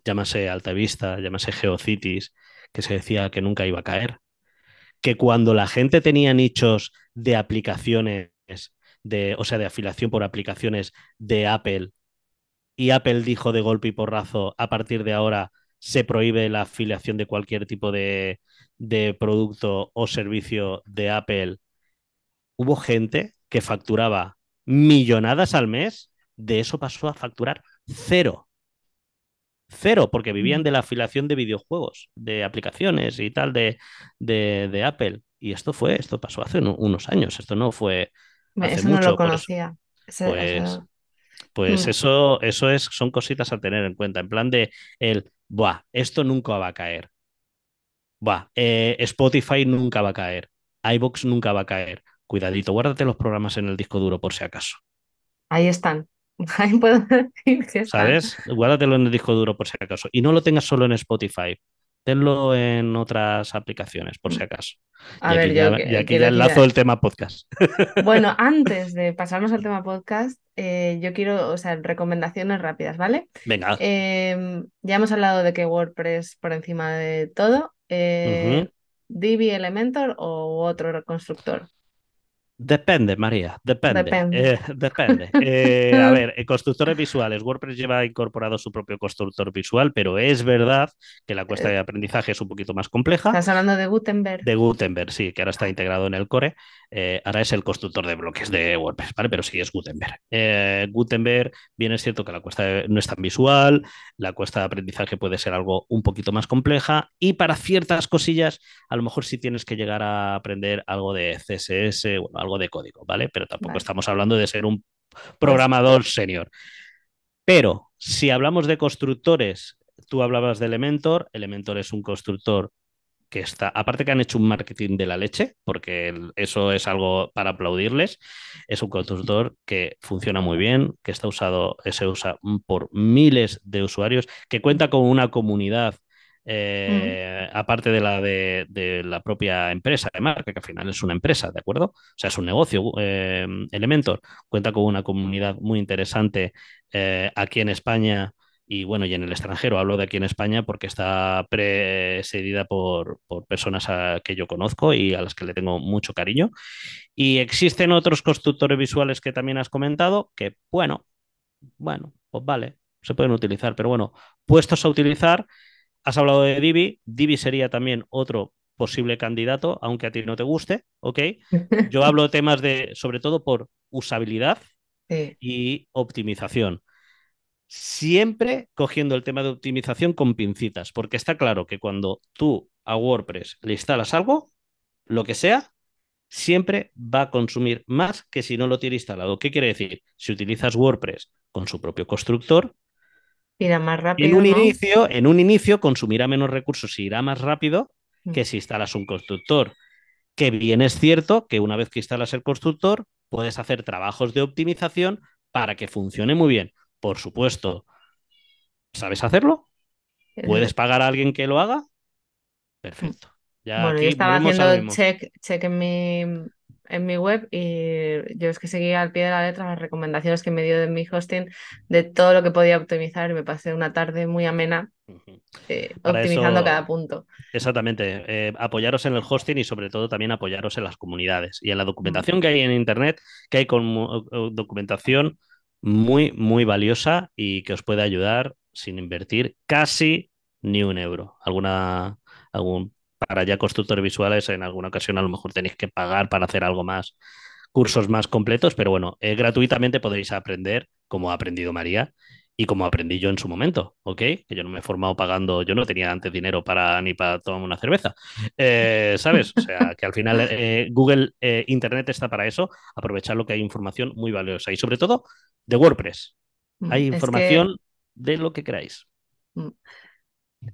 llámase Altavista, llámase GeoCities, que se decía que nunca iba a caer. Que cuando la gente tenía nichos de aplicaciones, de, o sea, de afiliación por aplicaciones de Apple, y Apple dijo de golpe y porrazo, a partir de ahora se prohíbe la afiliación de cualquier tipo de, de producto o servicio de Apple, hubo gente que facturaba millonadas al mes, de eso pasó a facturar cero. Cero, porque vivían de la afiliación de videojuegos, de aplicaciones y tal de, de, de Apple. Y esto fue, esto pasó hace uno- unos años, esto no fue hace Eso no lo eso, conocía. Pues, eso- pues Mm. eso, eso es, son cositas a tener en cuenta, en plan de el, buah, esto nunca va a caer. Buah, eh, Spotify nunca va a caer. iVoox nunca va a caer. Cuidadito, guárdate los programas en el disco duro por si acaso. Ahí están. Ahí puedo decir que están. ¿Sabes? Guárdatelo en el disco duro por si acaso. Y no lo tengas solo en Spotify. Tenlo en otras aplicaciones, por si acaso. A y ver, aquí yo ya, que- y aquí ya decir- enlazo el tema podcast. Bueno, antes de pasarnos al tema podcast, eh, yo quiero, o sea, recomendaciones rápidas, ¿vale? Venga, Em, ya hemos hablado de que WordPress por encima de todo. Eh. Divi Elementor o otro constructor. Depende, María, depende. Depende. Eh, depende. Eh, a ver, eh, constructores visuales. WordPress lleva incorporado su propio constructor visual, pero es verdad que la cuesta de aprendizaje es un poquito más compleja. Estás hablando de Gutenberg. De Gutenberg, sí, que ahora está integrado en el core. Eh, ahora es el constructor de bloques de WordPress, ¿vale? Pero sí es Gutenberg. Gutenberg, bien es cierto que la cuesta de- no es tan visual, la cuesta de aprendizaje puede ser algo un poquito más compleja y para ciertas cosillas, a lo mejor sí tienes que llegar a aprender algo de CSS, bueno, algo de código, ¿vale? Pero tampoco Vale. estamos hablando de ser un programador senior. Pero si hablamos de constructores, tú hablabas de Elementor, Elementor es un constructor que está, aparte que han hecho un marketing de la leche, porque eso es algo para aplaudirles, es un constructor que funciona muy bien, que está usado, se usa por miles de usuarios, que cuenta con una comunidad. Eh, aparte de la de, la propia empresa de marca, que al final es una empresa, ¿de acuerdo? O sea, es un negocio. eh, Elementor cuenta con una comunidad muy interesante eh, aquí en España y bueno, y en el extranjero. Hablo de aquí en España porque está precedida por, por personas a, que yo conozco y a las que le tengo mucho cariño. Y existen otros constructores visuales que también has comentado que, bueno, bueno, pues vale, se pueden utilizar, pero bueno, puestos a utilizar, has hablado de Divi, Divi sería también otro posible candidato, aunque a ti no te guste, ¿ok? Yo hablo de temas de, sobre todo por usabilidad Sí. y optimización. Siempre cogiendo el tema de optimización con pincitas, porque está claro que cuando tú a WordPress le instalas algo, lo que sea, siempre va a consumir más que si no lo tiene instalado. ¿Qué quiere decir? Si utilizas WordPress con su propio constructor, Irá más en rápido, un ¿no? inicio, en un inicio consumirá menos recursos y irá más rápido Mm. que si instalas un constructor. Que bien es cierto que una vez que instalas el constructor, puedes hacer trabajos de optimización para que funcione muy bien. Por supuesto, ¿sabes hacerlo? Eh, ¿Puedes pagar a alguien que lo haga? Perfecto. Ya Bueno, yo estaba haciendo check, check en mi, en mi web y yo es que seguía al pie de la letra las recomendaciones que me dio de mi hosting de todo lo que podía optimizar y me pasé una tarde muy amena eh, optimizando eso- cada punto. Exactamente. Eh, apoyaros en el hosting y sobre todo también apoyaros en las comunidades y en la documentación que hay en Internet, que hay con documentación muy, muy valiosa y que os puede ayudar sin invertir casi ni un euro. Alguna, algún, para ya constructores visuales, en alguna ocasión a lo mejor tenéis que pagar para hacer algo más, cursos más completos, pero bueno, eh, gratuitamente podréis aprender como ha aprendido María y como aprendí yo en su momento, ¿ok? Que yo no me he formado pagando, yo no tenía antes dinero para ni para tomarme una cerveza, Eh, ¿sabes? O sea, que al final eh, Google eh, Internet está para eso, aprovechar lo que hay información muy valiosa y sobre todo de WordPress. Mm, Hay es que- información de lo que queráis.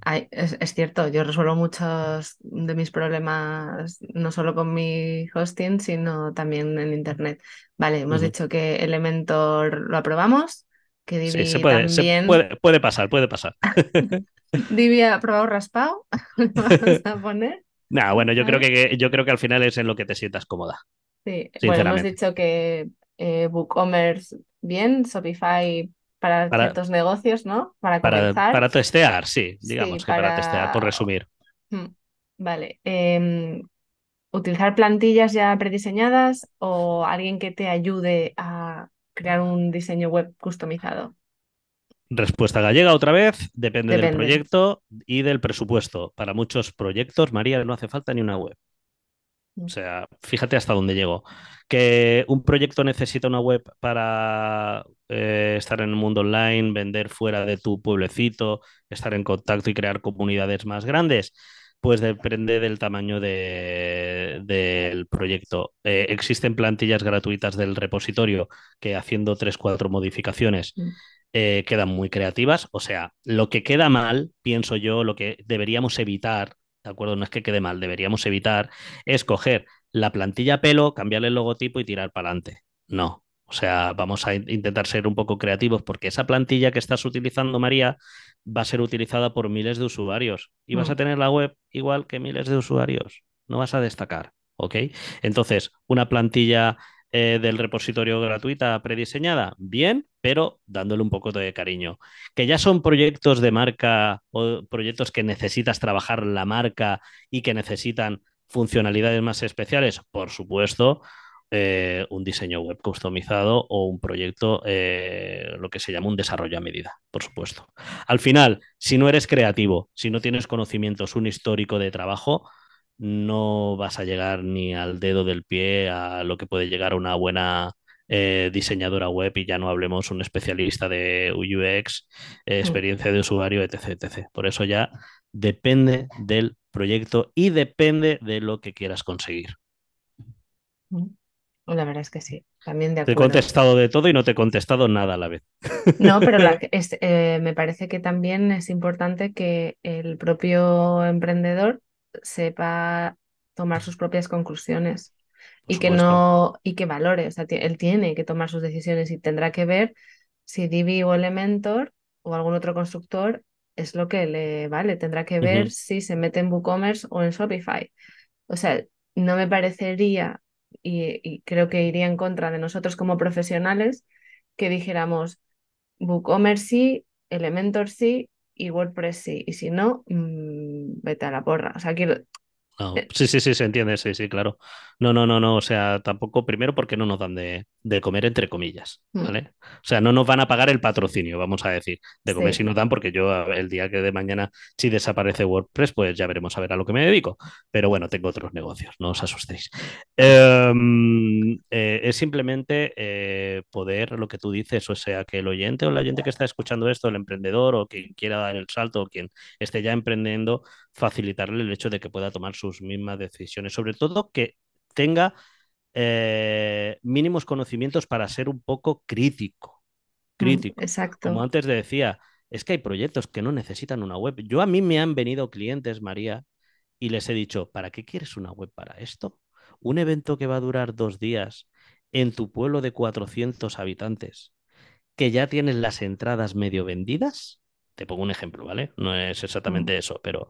Ay, es, es cierto, yo resuelvo muchos de mis problemas no solo con mi hosting, sino también en internet. Vale, hemos dicho que Elementor lo aprobamos, que Divi Sí, se puede, se también. puede, puede pasar, puede pasar. Divi ha aprobado raspado, vamos a poner. Nah, bueno, yo creo que yo creo que al final es en lo que te sientas cómoda. Sí, bueno, hemos dicho que eh, WooCommerce bien, Shopify para, Para- ciertos negocios, ¿no? Para Para, para testear, sí, Sí, digamos que para testear, por resumir. Mm, Vale. em, ¿utilizar plantillas ya prediseñadas o alguien que te ayude a crear un diseño web customizado? Respuesta gallega otra vez, depende, del Depende. proyecto y del presupuesto. Para muchos proyectos, María, no hace falta ni una web. O Mm. sea, fíjate hasta dónde llego. Que un proyecto necesita una web para eh, estar en el mundo online, vender fuera de tu pueblecito, estar en contacto y crear comunidades más grandes, pues depende del tamaño de- del proyecto. Eh, existen plantillas gratuitas del repositorio que haciendo tres, cuatro modificaciones Mm. eh, quedan muy creativas. O sea, lo que queda mal, pienso yo, lo que deberíamos evitar, ¿de acuerdo? No es que quede mal, deberíamos evitar es coger la plantilla pelo, cambiarle el logotipo y tirar para adelante. No. O sea, vamos a in- intentar ser un poco creativos porque esa plantilla que estás utilizando, María, va a ser utilizada por miles de usuarios y vas a Mm. tener la web igual que miles de usuarios. No vas a destacar, ¿ok? Entonces, una plantilla eh, del repositorio gratuita prediseñada, bien, pero dándole un poco de cariño. Que ya son proyectos de marca o proyectos que necesitas trabajar la marca y que necesitan funcionalidades más especiales, por supuesto, eh, un diseño web customizado o un proyecto, eh, lo que se llama un desarrollo a medida, por supuesto. Al final, si no eres creativo, si no tienes conocimientos, un histórico de trabajo, no vas a llegar ni al dedo del pie a lo que puede llegar una buena eh, diseñadora web y ya no hablemos un especialista de UX, eh, Mm. experiencia de usuario, etc, etc. Por eso ya depende del proyecto y depende de lo que quieras conseguir. Mm. La verdad es que sí, también de Te he acuerdo. contestado de todo y no te he contestado nada a la vez. No, pero la, que- es- eh, me parece que también es importante que el propio emprendedor sepa tomar sus propias conclusiones Por y que no, y que valore, o sea, él tiene que tomar sus decisiones y tendrá que ver si Divi o Elementor o algún otro constructor es lo que le vale, tendrá que ver si se mete en WooCommerce o en Shopify. O sea, no me parecería, y, y creo que iría en contra de nosotros como profesionales, que dijéramos WooCommerce sí, Elementor sí y WordPress sí. Y si no, mm, vete a la porra. O sea, quiero. No, eh, sí, sí, sí, se entiende, sí, sí, claro. No, no, no, no, o sea, tampoco, primero porque no nos dan de, de comer entre comillas, mm, ¿vale? O sea, no nos van a pagar el patrocinio, vamos a decir. De comer sí. sí nos dan porque yo el día que de mañana si desaparece WordPress, pues ya veremos a ver a lo que me dedico. Pero bueno, tengo otros negocios, no os asustéis. Em, eh, es simplemente eh, poder, lo que tú dices, o sea, que el oyente o el oyente que está escuchando esto, el emprendedor o quien quiera dar el salto o quien esté ya emprendiendo, facilitarle el hecho de que pueda tomar sus mismas decisiones, sobre todo que tenga eh, mínimos conocimientos para ser un poco crítico, mm, crítico. Como exacto. antes decía, es que hay proyectos que no necesitan una web. Yo a mí me han venido clientes, María, y les he dicho, ¿para qué quieres una web para esto? Un evento que va a durar dos días en tu pueblo de 400 habitantes, que ya tienes las entradas medio vendidas. Te pongo un ejemplo, ¿vale? No es Mm, exactamente eso, pero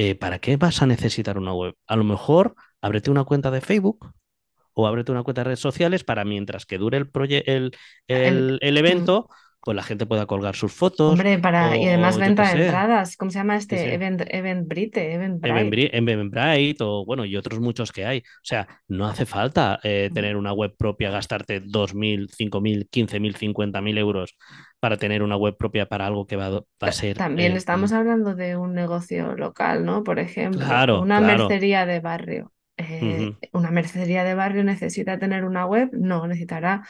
eh, ¿para qué vas a necesitar una web? A lo mejor ábrete una cuenta de Facebook o ábrete una cuenta de redes sociales para mientras que dure el, el, el- el, evento, pues la gente pueda colgar sus fotos hombre, para. Y además venta de entradas. ¿Cómo se llama este? sí. Event, Eventbrite, Eventbrite. Eventbrite, o bueno, y otros muchos que hay. O sea, no hace falta eh, Mm. tener una web propia, gastarte 2.000, 5.000, 15.000, 50.000 euros para tener una web propia para algo que va, a- va a Ta- ser. También eh, estamos hablando de un negocio local, ¿no? Por ejemplo, claro, una claro. mercería de barrio. Eh, ¿una mercería de barrio necesita tener una web? No, necesitará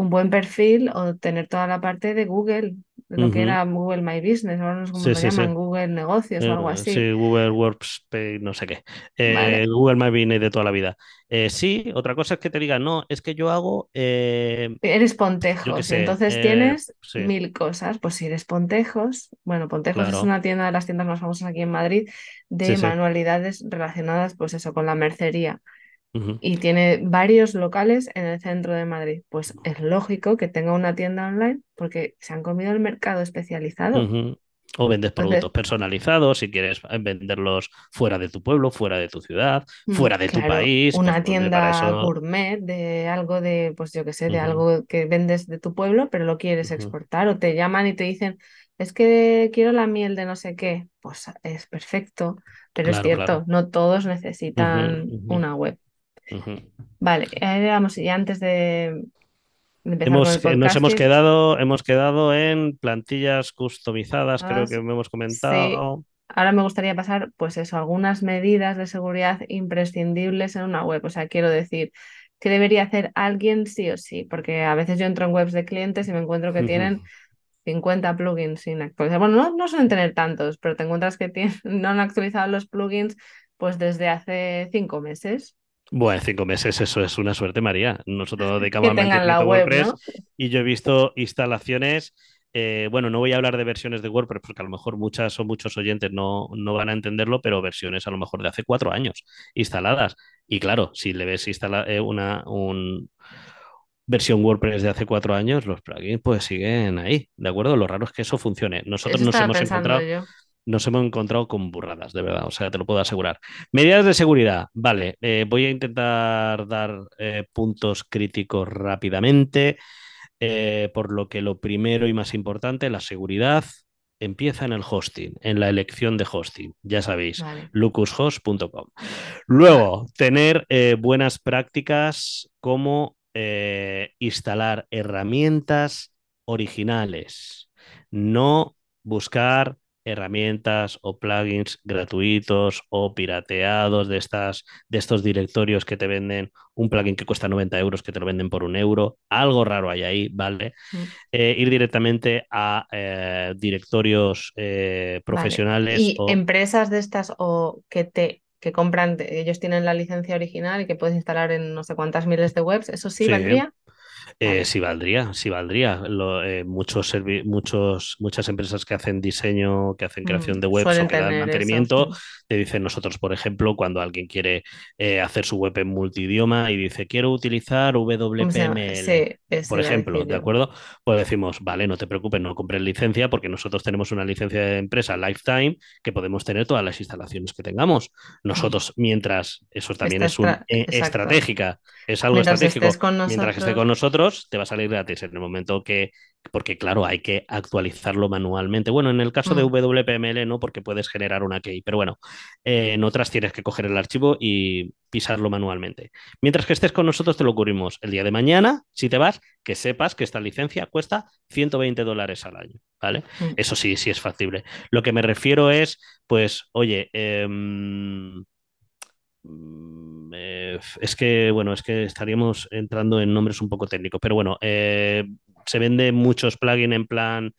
un buen perfil o tener toda la parte de Google, de lo que era Google My Business, ahora no sé cómo Sí, lo sí, sí. llaman, Google Negocios o algo Eh, así. sí, Google Workspace, no sé qué. Eh, Vale, Google My Business de toda la vida. Eh, sí, otra cosa es que te digan, no, es que yo hago, eh, eres Pontejos sé, entonces tienes mil cosas. Pues si eres Pontejos, bueno, Pontejos es una tienda de las tiendas más famosas aquí en Madrid de manualidades relacionadas, pues eso, con la mercería. Y tiene varios locales en el centro de Madrid. Pues es lógico que tenga una tienda online porque se han comido el mercado especializado. O vendes Entonces, productos personalizados si quieres eh, venderlos fuera de tu pueblo, fuera de tu ciudad, mm, fuera de tu país, una tienda eso. gourmet de algo de, pues yo qué sé, de algo que vendes de tu pueblo, pero lo quieres exportar o te llaman y te dicen, es que quiero la miel de no sé qué. Pues es perfecto, pero es cierto, claro. no todos necesitan una web. Ujú. Vale, ahí vamos, y antes de Hemos, nos hemos quedado, hemos quedado en plantillas customizadas, creo que hemos comentado. Ahora me gustaría pasar, pues eso, algunas medidas de seguridad imprescindibles en una web. O sea, quiero decir, ¿qué debería hacer alguien sí o sí? Porque a veces yo entro en webs de clientes y me encuentro que tienen 50 plugins sin actualizar. Bueno, no, no suelen tener tantos, pero te encuentras que tienen, no han actualizado los plugins pues desde hace cinco meses. Bueno, cinco meses, eso es una suerte, María. Nosotros de la web, WordPress y yo he visto instalaciones. Eh, bueno, no voy a hablar de versiones de WordPress porque a lo mejor muchas o muchos oyentes no, no, van a entenderlo, pero versiones a lo mejor de hace cuatro años instaladas. Y claro, si le ves instalar eh, una un versión WordPress de hace cuatro años, los plugins pues siguen ahí, ¿de acuerdo? Lo raro es que eso funcione. Nosotros nos hemos encontrado nos hemos encontrado con burradas, de verdad, o sea, te lo puedo asegurar. Medidas de seguridad, vale, eh, voy a intentar dar eh, puntos críticos rápidamente, eh, por lo que lo primero y más importante, la seguridad, empieza en el hosting, en la elección de hosting, ya sabéis, lucushost.com. Luego, tener buenas prácticas como instalar herramientas originales, no buscar herramientas o plugins gratuitos o pirateados de, estas, de estos directorios que te venden un plugin que cuesta 90 euros que te lo venden por un euro. Algo raro hay ahí, ¿vale? Mm. Eh, ir directamente a eh, directorios eh, profesionales. Y empresas de estas o que te que compran, ellos tienen la licencia original y que puedes instalar en no sé cuántas miles de webs, ¿eso sí, sí. valdría? Eh, sí valdría, sí valdría. Eh, muchos, muchos, muchas empresas que hacen diseño, que hacen creación mm, de webs o que dan mantenimiento, te dicen nosotros, por ejemplo, cuando alguien quiere eh, hacer su web en multidioma y dice quiero utilizar WPML, por ejemplo, ¿de acuerdo? Pues decimos, vale, no te preocupes, no compres licencia porque nosotros tenemos una licencia de empresa Lifetime que podemos tener todas las instalaciones que tengamos. Nosotros, mientras, eso también es una estratégica, es algo estratégico, mientras que esté con nosotros te va a salir gratis en el momento que, porque claro, hay que actualizarlo manualmente. Bueno, en el caso de mm. WPML no, porque puedes generar una key, pero bueno, eh, en otras tienes que coger el archivo y pisarlo manualmente. Mientras que estés con nosotros, te lo cubrimos el día de mañana, si te vas, que sepas que esta licencia cuesta 120 dólares al año, ¿vale? Mm. Eso sí, sí es factible. Lo que me refiero es, pues, oye, eh, Mm, eh, es que, bueno, es que estaríamos entrando en nombres un poco técnicos, pero bueno, eh, se vende muchos plugins en plan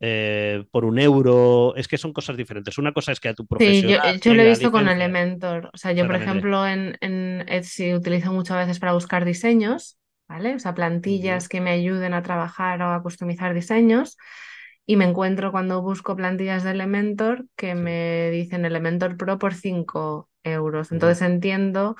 eh, por un euro, es que son cosas diferentes. Una cosa es que a tu profesional... Sí, yo, lo he visto con Elementor. O sea, yo, por ejemplo, en, en Etsy utilizo muchas veces para buscar diseños, ¿vale? O sea, plantillas que me ayuden a trabajar o a customizar diseños y me encuentro cuando busco plantillas de Elementor que me dicen Elementor Pro por 5 euros. Entonces entiendo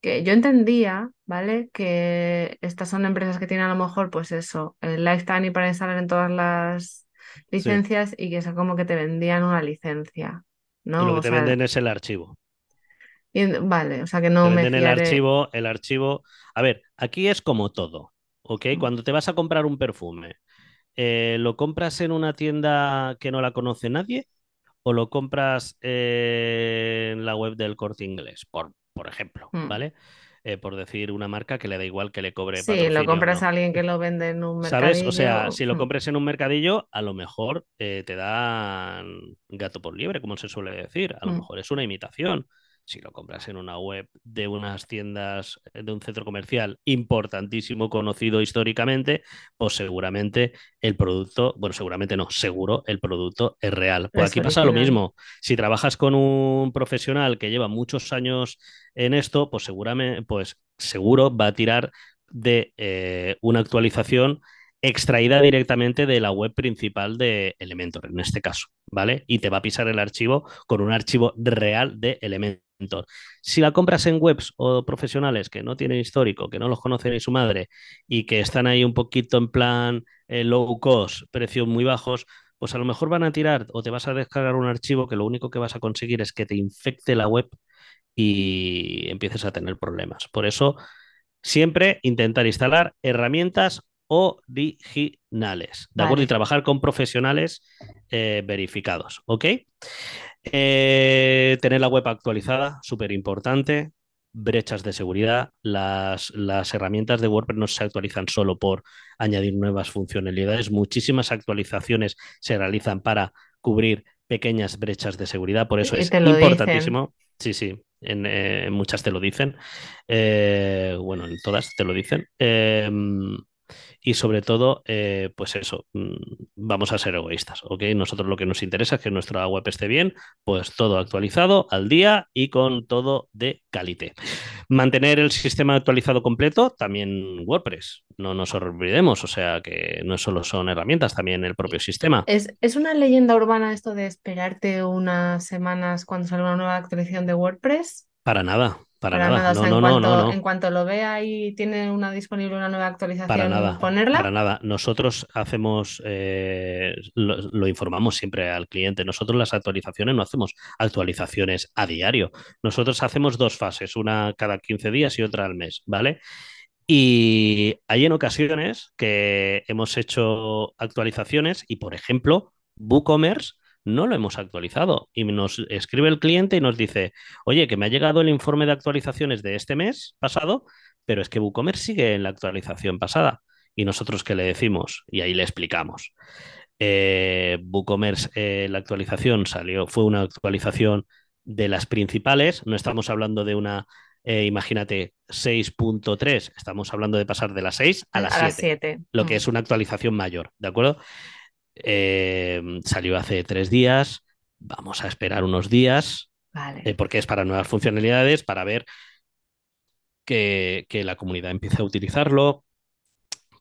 que yo entendía, ¿vale? Que estas son empresas que tienen a lo mejor, pues eso, el lifetime para instalar en todas las licencias y que es como que te vendían una licencia, ¿no? lo que te venden es el archivo. vale, o sea que no me venden el archivo, el archivo. A ver, aquí es como todo, ¿ok? Cuando te vas a comprar un perfume, eh, ¿lo compras en una tienda que no la conoce nadie? O lo compras en la web del corte inglés, por, por ejemplo, hmm. ¿vale? Eh, por decir una marca que le da igual que le cobre. Sí, lo compras a alguien que lo vende en un mercadillo. ¿Sabes? O sea, si lo hmm. compras en un mercadillo, a lo mejor eh, te dan gato por liebre, como se suele decir. A lo hmm. mejor es una imitación si lo compras en una web de unas tiendas eh, de un centro comercial importantísimo, conocido históricamente, pues seguramente el producto, bueno, seguramente no, seguro el producto es real. Pues aquí pasa lo mismo. Si trabajas con un profesional que lleva muchos años en esto, pues seguramente, pues seguro va a tirar de eh, una actualización extraída directamente de la web principal de Elementor, en este caso, ¿vale? Y te va a pisar el archivo con un archivo real de Elementor. Si la compras en webs o profesionales que no tienen histórico, que no los conoce ni su madre y que están ahí un poquito en plan eh, low cost, precios muy bajos, pues a lo mejor van a tirar o te vas a descargar un archivo que lo único que vas a conseguir es que te infecte la web y empieces a tener problemas. Por eso, siempre intentar instalar herramientas originales, ¿de acuerdo? Y trabajar con profesionales eh, verificados, ¿ok? Eh, tener la web actualizada, súper importante. brechas de seguridad. Las, las, herramientas de WordPress no se actualizan solo por añadir nuevas funcionalidades. Muchísimas actualizaciones se realizan para cubrir pequeñas brechas de seguridad. Por eso es importantísimo. Sí, sí, en, eh, muchas te lo dicen. Eh, bueno, en todas te lo dicen. Eh, y sobre todo, eh, pues eso, mm, vamos a ser egoístas, ¿ok? Nosotros lo que nos interesa es que nuestra web esté bien, pues todo actualizado al día y con todo de calidad. Mantener el sistema actualizado completo, también WordPress, no nos olvidemos, o sea que no solo son herramientas, también el propio sistema. ¿Es, es una leyenda urbana esto de esperarte unas semanas cuando salga una nueva actualización de WordPress? Para nada, para, nada. no, no, no, no, En cuanto lo vea y tiene una disponible una nueva actualización, para nada, ponerla. Para nada. Nosotros hacemos, eh, lo, informamos siempre al cliente. Nosotros las actualizaciones no hacemos actualizaciones a diario. Nosotros hacemos dos fases, una cada 15 días y otra al mes, ¿vale? Y hay en ocasiones que hemos hecho actualizaciones y, por ejemplo, WooCommerce no lo hemos actualizado. Y nos escribe el cliente y nos dice, oye, que me ha llegado el informe de actualizaciones de este mes pasado, pero es que WooCommerce sigue en la actualización pasada. Y nosotros qué le decimos, y ahí le explicamos. Eh, WooCommerce, eh, la actualización salió, fue una actualización de las principales, no estamos hablando de una, eh, imagínate, 6.3, estamos hablando de pasar de las 6 a las 7, lo que mm. es una actualización mayor, ¿de acuerdo? Em, salió hace tres días. Vamos a esperar unos días. Eh, porque es para nuevas funcionalidades, para ver que, la comunidad empiece a utilizarlo,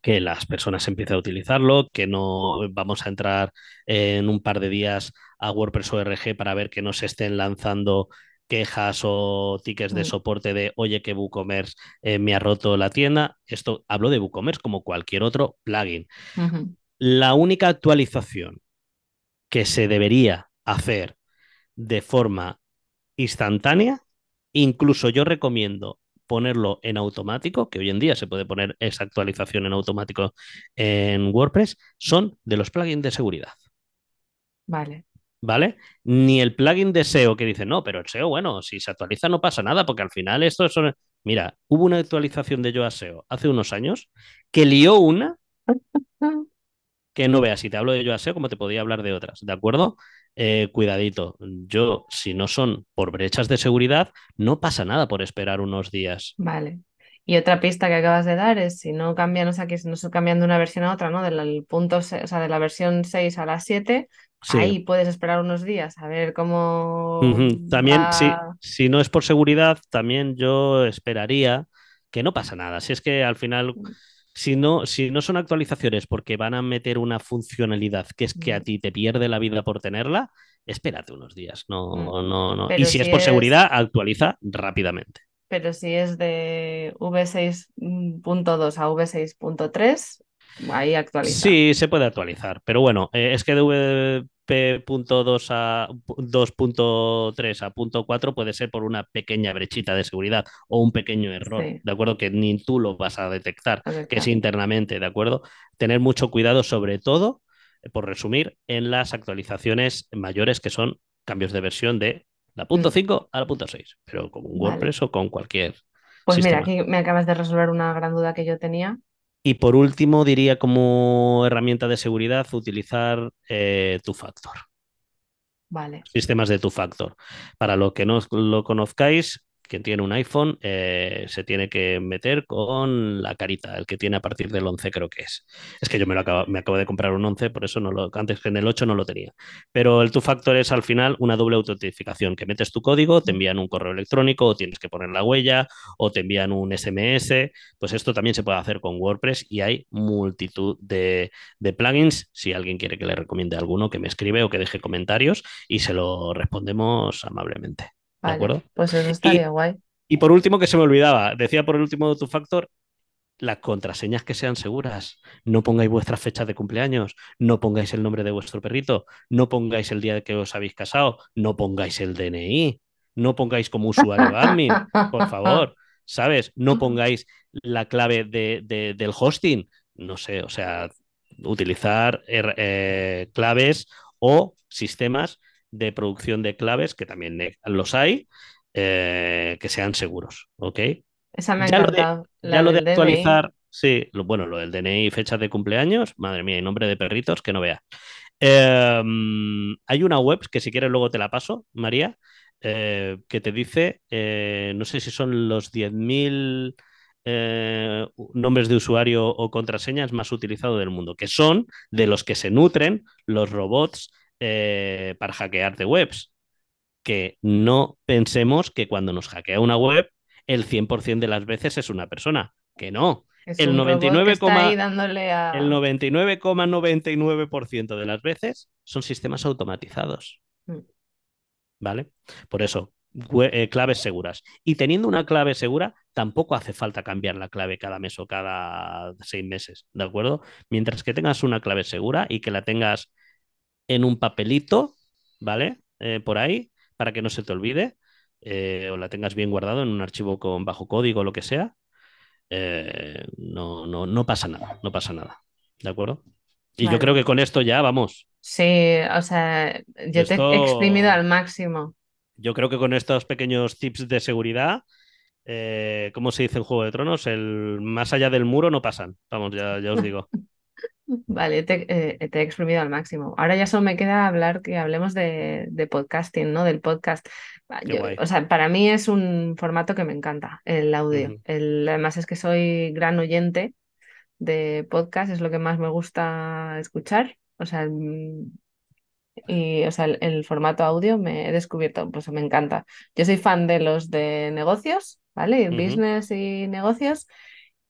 que las personas empiecen a utilizarlo, que no vamos a entrar en un par de días a WordPress ORG para ver que no se estén lanzando quejas o tickets de mm. soporte de oye que WooCommerce eh, me ha roto la tienda. Esto hablo de WooCommerce como cualquier otro plugin. La única actualización que se debería hacer de forma instantánea, incluso yo recomiendo ponerlo en automático, que hoy en día se puede poner esa actualización en automático en WordPress, son de los plugins de seguridad. Vale. ¿Vale? Ni el plugin de SEO que dice, no, pero el SEO, bueno, si se actualiza no pasa nada, porque al final esto es... Mira, hubo una actualización de Yoa SEO hace unos años que lió una que no veas. Si te hablo de yo SEO, como te podía hablar de otras, ¿de acuerdo? Eh, cuidadito. Yo, si no son por brechas de seguridad, no pasa nada por esperar unos días. Vale. Y otra pista que acabas de dar es si no cambian, o sea, que no se cambian de una versión a otra, ¿no? Del punto, o sea, de la versión 6 a la 7, ahí puedes esperar unos días a ver cómo. También, si no es por seguridad, también yo esperaría que no pasa nada. Si es que al final mm si no, si no son actualizaciones porque van a meter una funcionalidad que es que a ti te pierde la vida por tenerla, espérate unos días. No, mm. no, no. y si, es por seguridad, actualiza rápidamente. Pero si es de V6.2 a V6.3, ahí. Sí, se puede actualizar. Pero bueno, eh, es que de P.2 a 2.3 a punto 4 puede ser por una pequeña brechita de seguridad o un pequeño error, ¿de acuerdo? Que ni tú lo vas a detectar, que es internamente, ¿de acuerdo? Tener mucho cuidado sobre todo, eh, por resumir, en las actualizaciones mayores que son cambios de versión de la punto 5 mm. a la punto 6, pero con un WordPress o con cualquier. Pues mira, aquí me acabas de resolver una gran duda que yo tenía. Y por último, diría como herramienta de seguridad utilizar eh, tu factor. Vale. Sistemas de tu factor. Para lo que no lo conozcáis, quien tiene un iPhone eh, se tiene que meter con la carita, el que tiene a partir del 11 creo que es. Es que yo me, lo acabo, de comprar un 11, por eso no lo, antes que en el 8 no lo tenía. Pero el two-factor es al final una doble autentificación, que metes tu código, te envían un correo electrónico o tienes que poner la huella o te envían un SMS. Pues esto también se puede hacer con WordPress y hay multitud de, de plugins. Si alguien quiere que le recomiende alguno, que me escribe o que deje comentarios y se lo respondemos amablemente. ¿De acuerdo? Pues eso estaría guay. Y por último, que se me olvidaba, decía por último tu factor, las contraseñas que sean seguras. No pongáis vuestras fechas de cumpleaños, no pongáis el nombre de vuestro perrito, no pongáis el día de que os habéis casado, no pongáis el DNI, no pongáis como usuario admin, por favor, ¿sabes? No pongáis la clave de, del hosting, no sé, o sea, utilizar eh, claves o sistemas de producción de claves, que también los hay, eh, que sean seguros, ¿ok? Esa me ha Ya lo de, encantado, ya la lo de del DNI. actualizar, sí, lo- bueno, lo del DNI y fechas de cumpleaños, madre mía, y nombre de perritos, que no vea. Eh, mm, hay una web que si quieres luego te la paso, María, eh, que te dice, eh, no sé si son los 10.000 eh, nombres de usuario o contraseñas más utilizados del mundo, que son de los que se nutren los robots eh, para hackearte webs. Que no pensemos que cuando nos hackea una web, el 100% de las veces es una persona. Que no. Es El un robot que 99, está ahí dándole a... el 99,99% de las veces son sistemas automatizados. Mm. ¿Vale? Por eso, eh, claves seguras. Y teniendo una clave segura, tampoco hace falta cambiar la clave cada mes o cada seis meses, ¿de acuerdo? Mientras que tengas una clave segura y que la tengas en un papelito, ¿vale? Eh, por ahí, para que no se te olvide, eh, o la tengas bien guardado en un archivo con bajo código o lo que sea, eh, no, no, no pasa nada, no pasa nada, ¿de acuerdo? Y yo creo que con esto ya vamos. Sí, o sea, yo te he exprimido al máximo. Yo creo que con estos pequeños tips de seguridad, eh, ¿cómo se dice en Juego de Tronos? El más allá del muro no pasan. Vamos, ya, ya os digo. Vale, te, eh, te he exprimido al máximo. Ahora ya solo me queda hablar que hablemos de, de podcasting, ¿no? Del podcast. Ah, yo- o sea, para mí es un formato que me encanta, el audio. El, además es que soy gran oyente de podcast, es lo que más me gusta escuchar. O sea, mm, y o sea, el, el formato audio me he descubierto, pues me encanta. Yo soy fan de los de negocios, ¿vale? Business y negocios.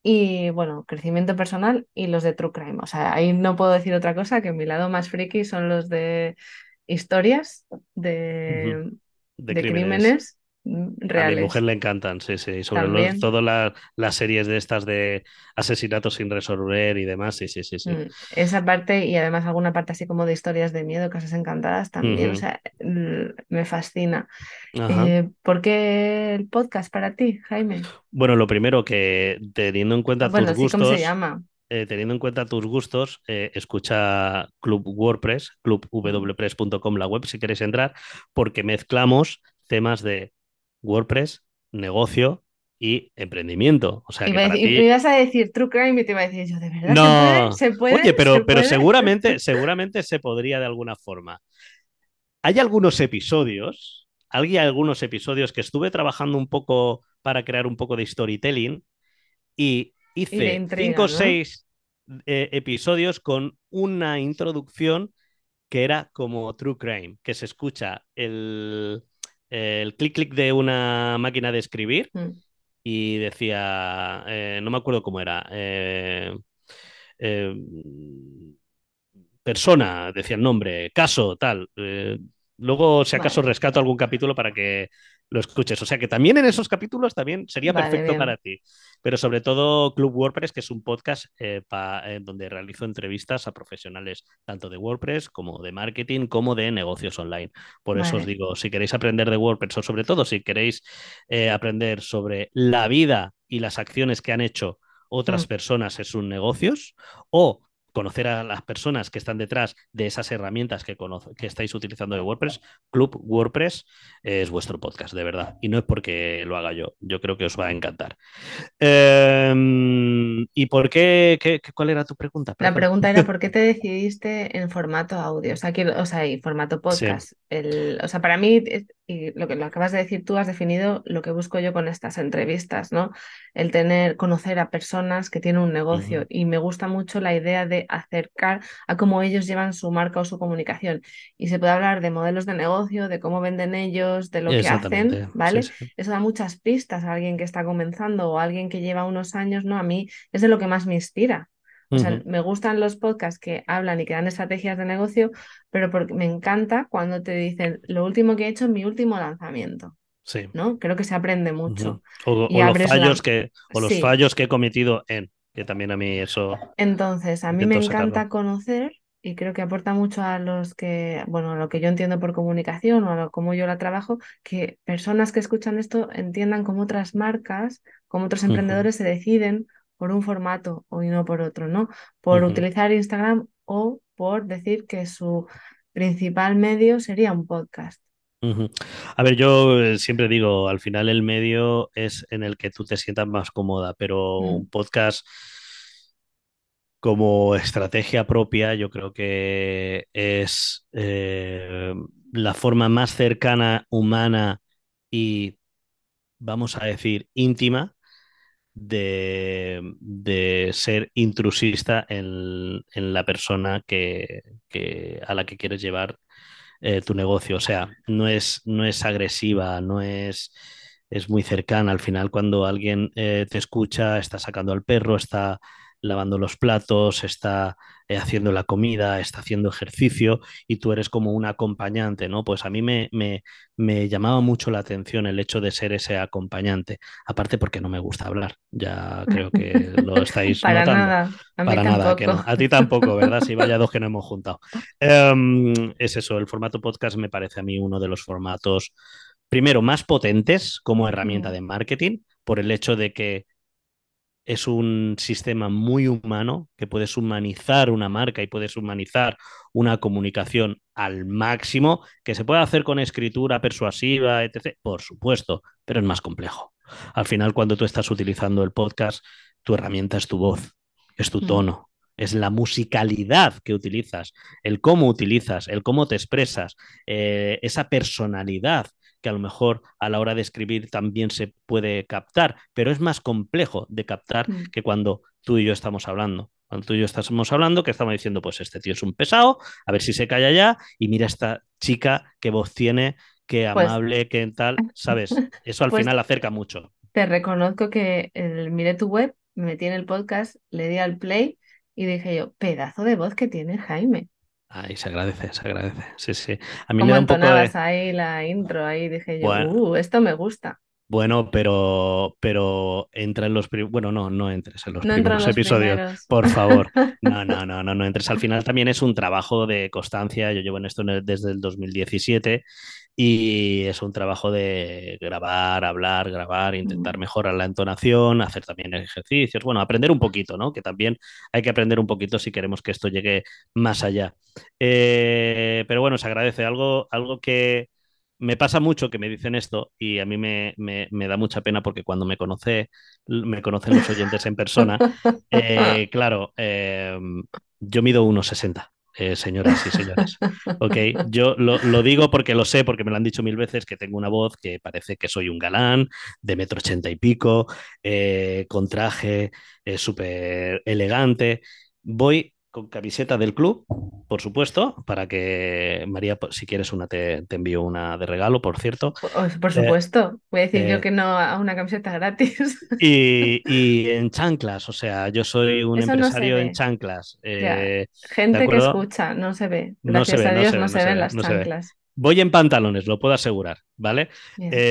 Y bueno, crecimiento personal y los de True Crime. O sea, ahí no puedo decir otra cosa que mi lado más friki son los de historias de, De, de crímenes. crímenes mm, A mi mujer le encantan, sí, sí. Sobre lo- todas la- las series de estas de asesinatos sin resolver y demás, sí, sí, sí, sí. Mm, Esa parte y además alguna parte así como de historias de miedo, casas encantadas también. O sea, mm, me fascina. Eh, ¿por qué el podcast para ti, Jaime? Bueno, lo primero que teniendo en cuenta Bueno, tus sí, ¿cómo se gustos, llama? eh, teniendo en cuenta tus gustos, eh, escucha Club WordPress, clubwpress.com, la web si queréis entrar, porque mezclamos temas de WordPress, negocio y emprendimiento. O sea que para ti. me ibas a decir True Crime y te iba a decir yo, ¿de verdad No. se puede? ¿Se puede? Oye, pero, ¿Se pero puede? seguramente, seguramente se podría de alguna forma. Hay algunos episodios, hay algunos episodios que estuve trabajando un poco para crear un poco de storytelling y hice intriga, cinco o ¿no? seis eh, episodios con una introducción que era como True Crime, que se escucha el, el clic clic de una máquina de escribir Mm. y decía, eh, no me acuerdo cómo era, eh, eh, persona, decía el nombre, caso, tal. luego, si acaso, Vale. rescato algún capítulo para que lo escuches. O sea que también en esos capítulos también sería Vale, perfecto bien. para ti. Pero sobre todo Club WordPress, que es un podcast eh, pa- eh, donde realizo entrevistas a profesionales tanto de WordPress como de marketing como de negocios online. Por eso os digo, si queréis aprender de WordPress o sobre todo si queréis eh, aprender sobre la vida y las acciones que han hecho otras Mm. personas en sus negocios o conocer a las personas que están detrás de esas herramientas que, que estáis utilizando de WordPress, Club WordPress es vuestro podcast, de verdad. Y no es porque lo haga yo, yo creo que os va a encantar. Eh, ¿Y por qué, qué- ¿Cuál era tu pregunta? La pregunta era ¿por qué te decidiste en formato audio? O sea, quiero- o sea, y formato Sí. podcast. El, o sea, para mí, y lo que lo acabas de decir tú, has definido lo que busco yo con estas entrevistas, ¿no? El tener, conocer a personas que tienen un negocio. Y me gusta mucho la idea de acercar a cómo ellos llevan su marca o su comunicación. Y se puede hablar de modelos de negocio, de cómo venden ellos, de lo que hacen, ¿vale? Sí, sí. Eso da muchas pistas a alguien que está comenzando o a alguien que lleva unos años, ¿no? A mí es de lo que más me inspira. O sea, Ujú. me gustan los podcasts que hablan y que dan estrategias de negocio, pero porque me encanta cuando te dicen lo último que he hecho en mi último lanzamiento, Sí. ¿no? Creo que se aprende mucho. O, Y o los la- fallos que, o los Sí. fallos que he cometido en, que también a mí eso Entonces, a mí me encanta sacarlo. conocer y creo que aporta mucho a los que, bueno, a lo que yo entiendo por comunicación o a lo, cómo yo la trabajo, que personas que escuchan esto entiendan cómo otras marcas, cómo otros emprendedores se deciden por un formato o y no por otro, ¿no? Por utilizar Instagram o por decir que su principal medio sería un podcast. A ver, yo eh, siempre digo, al final el medio es en el que tú te sientas más cómoda, pero Mm, un podcast como estrategia propia, yo creo que es eh, la forma más cercana, humana y, vamos a decir, íntima de, de ser intrusista en, en la persona que, que- a la que quieres llevar eh, tu negocio. O sea, no es, no es agresiva, no es, es muy cercana. Al final, cuando alguien eh, te escucha, está sacando al perro, está lavando los platos, está eh, haciendo la comida, está haciendo ejercicio y tú eres como un acompañante, ¿no? Pues a mí me, me, me llamaba mucho la atención el hecho de ser ese acompañante, aparte porque no me gusta hablar, ya creo que lo estáis Para notando. nada, a mí Para nada, que no. A ti tampoco, ¿verdad? Sí, vaya dos que no hemos juntado. Em, es eso, el formato podcast me parece a mí uno de los formatos, primero, más potentes como herramienta de marketing, por el hecho de que es un sistema muy humano, que puedes humanizar una marca y puedes humanizar una comunicación al máximo, que se puede hacer con escritura persuasiva, etc. Por supuesto, pero es más complejo. Al final, cuando tú estás utilizando el podcast, tu herramienta es tu voz, es tu mm, tono, es la musicalidad que utilizas, el cómo utilizas, el cómo te expresas, eh, esa personalidad que a lo mejor a la hora de escribir también se puede captar, pero es más complejo de captar mm. que cuando tú y yo estamos hablando. Cuando tú y yo estamos hablando, que estamos diciendo, pues este tío es un pesado, a ver si se calla ya, y mira esta chica, qué voz tiene, qué Pues, amable, qué tal, ¿sabes? Eso al pues final acerca mucho. te reconozco que el- miré tu web, me metí en el podcast, le di al play y dije yo, pedazo de voz que tiene Jaime. Ahí se agradece, se agradece. Sí, sí. A mí me da un poco de... ahí la intro, ahí dije yo, Bueno, uh, esto me gusta. Bueno, pero, pero entra en los primeros, bueno, no, no entres en los No primeros los episodios, primeros. por favor. No, no, no, no, no entres. Al final también es un trabajo de constancia. Yo llevo en esto desde el 2017 y es un trabajo de grabar, hablar, grabar, intentar mejorar la entonación, hacer también ejercicios, bueno, aprender un poquito, ¿no? Que también hay que aprender un poquito si queremos que esto llegue más allá. Eh, pero bueno, se agradece algo, algo que me pasa mucho que me dicen esto y a mí me, me- me da mucha pena porque cuando me conoce, me conocen los oyentes en persona, eh, claro, eh, yo mido 1,60, eh, señoras y señores. Ok, yo lo, lo digo porque lo sé, porque me lo han dicho mil veces, que tengo una voz que parece que soy un galán de metro ochenta y pico, eh, con traje eh, súper elegante. Voy con camiseta del club, por supuesto, para que María, pues, si quieres una, te, te envío una de regalo, por cierto. Por por Eh, supuesto, voy a decir yo eh, que no a una camiseta gratis. y, y en chanclas, o sea, yo soy un Eso no se empresario en chanclas, eh, ¿de gente que escucha, no se ve. No se Gracias ve, a no Dios se no se ven ve, las ve. chanclas. Voy en pantalones, lo puedo asegurar, ¿vale?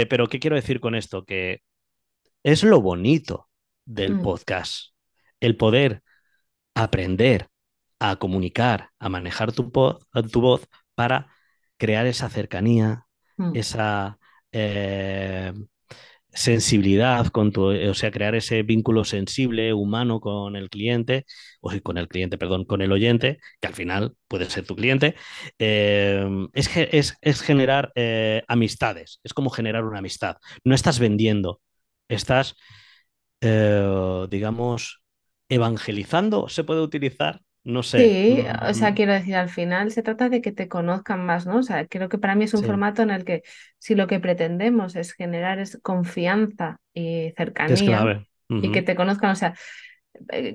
Pero ¿qué quiero decir con esto? Que es lo bonito del Mm, podcast, el poder aprender a comunicar, a manejar tu, po- tu voz para crear esa cercanía, mm. esa eh, sensibilidad con tu, o sea, crear ese vínculo sensible, humano con el cliente, o con el cliente, perdón, con el oyente, que al final puede ser tu cliente, eh, es, es, es generar eh, amistades, es como generar una amistad. No estás vendiendo, estás, eh, digamos, evangelizando, se puede utilizar, no sé. Sí, o sea, Mm, quiero decir, al final se trata de que te conozcan más, ¿no? O sea, creo que para mí es un sí, formato en el que si lo que pretendemos es generar es confianza y que es cercanía clave. y que te conozcan, o sea,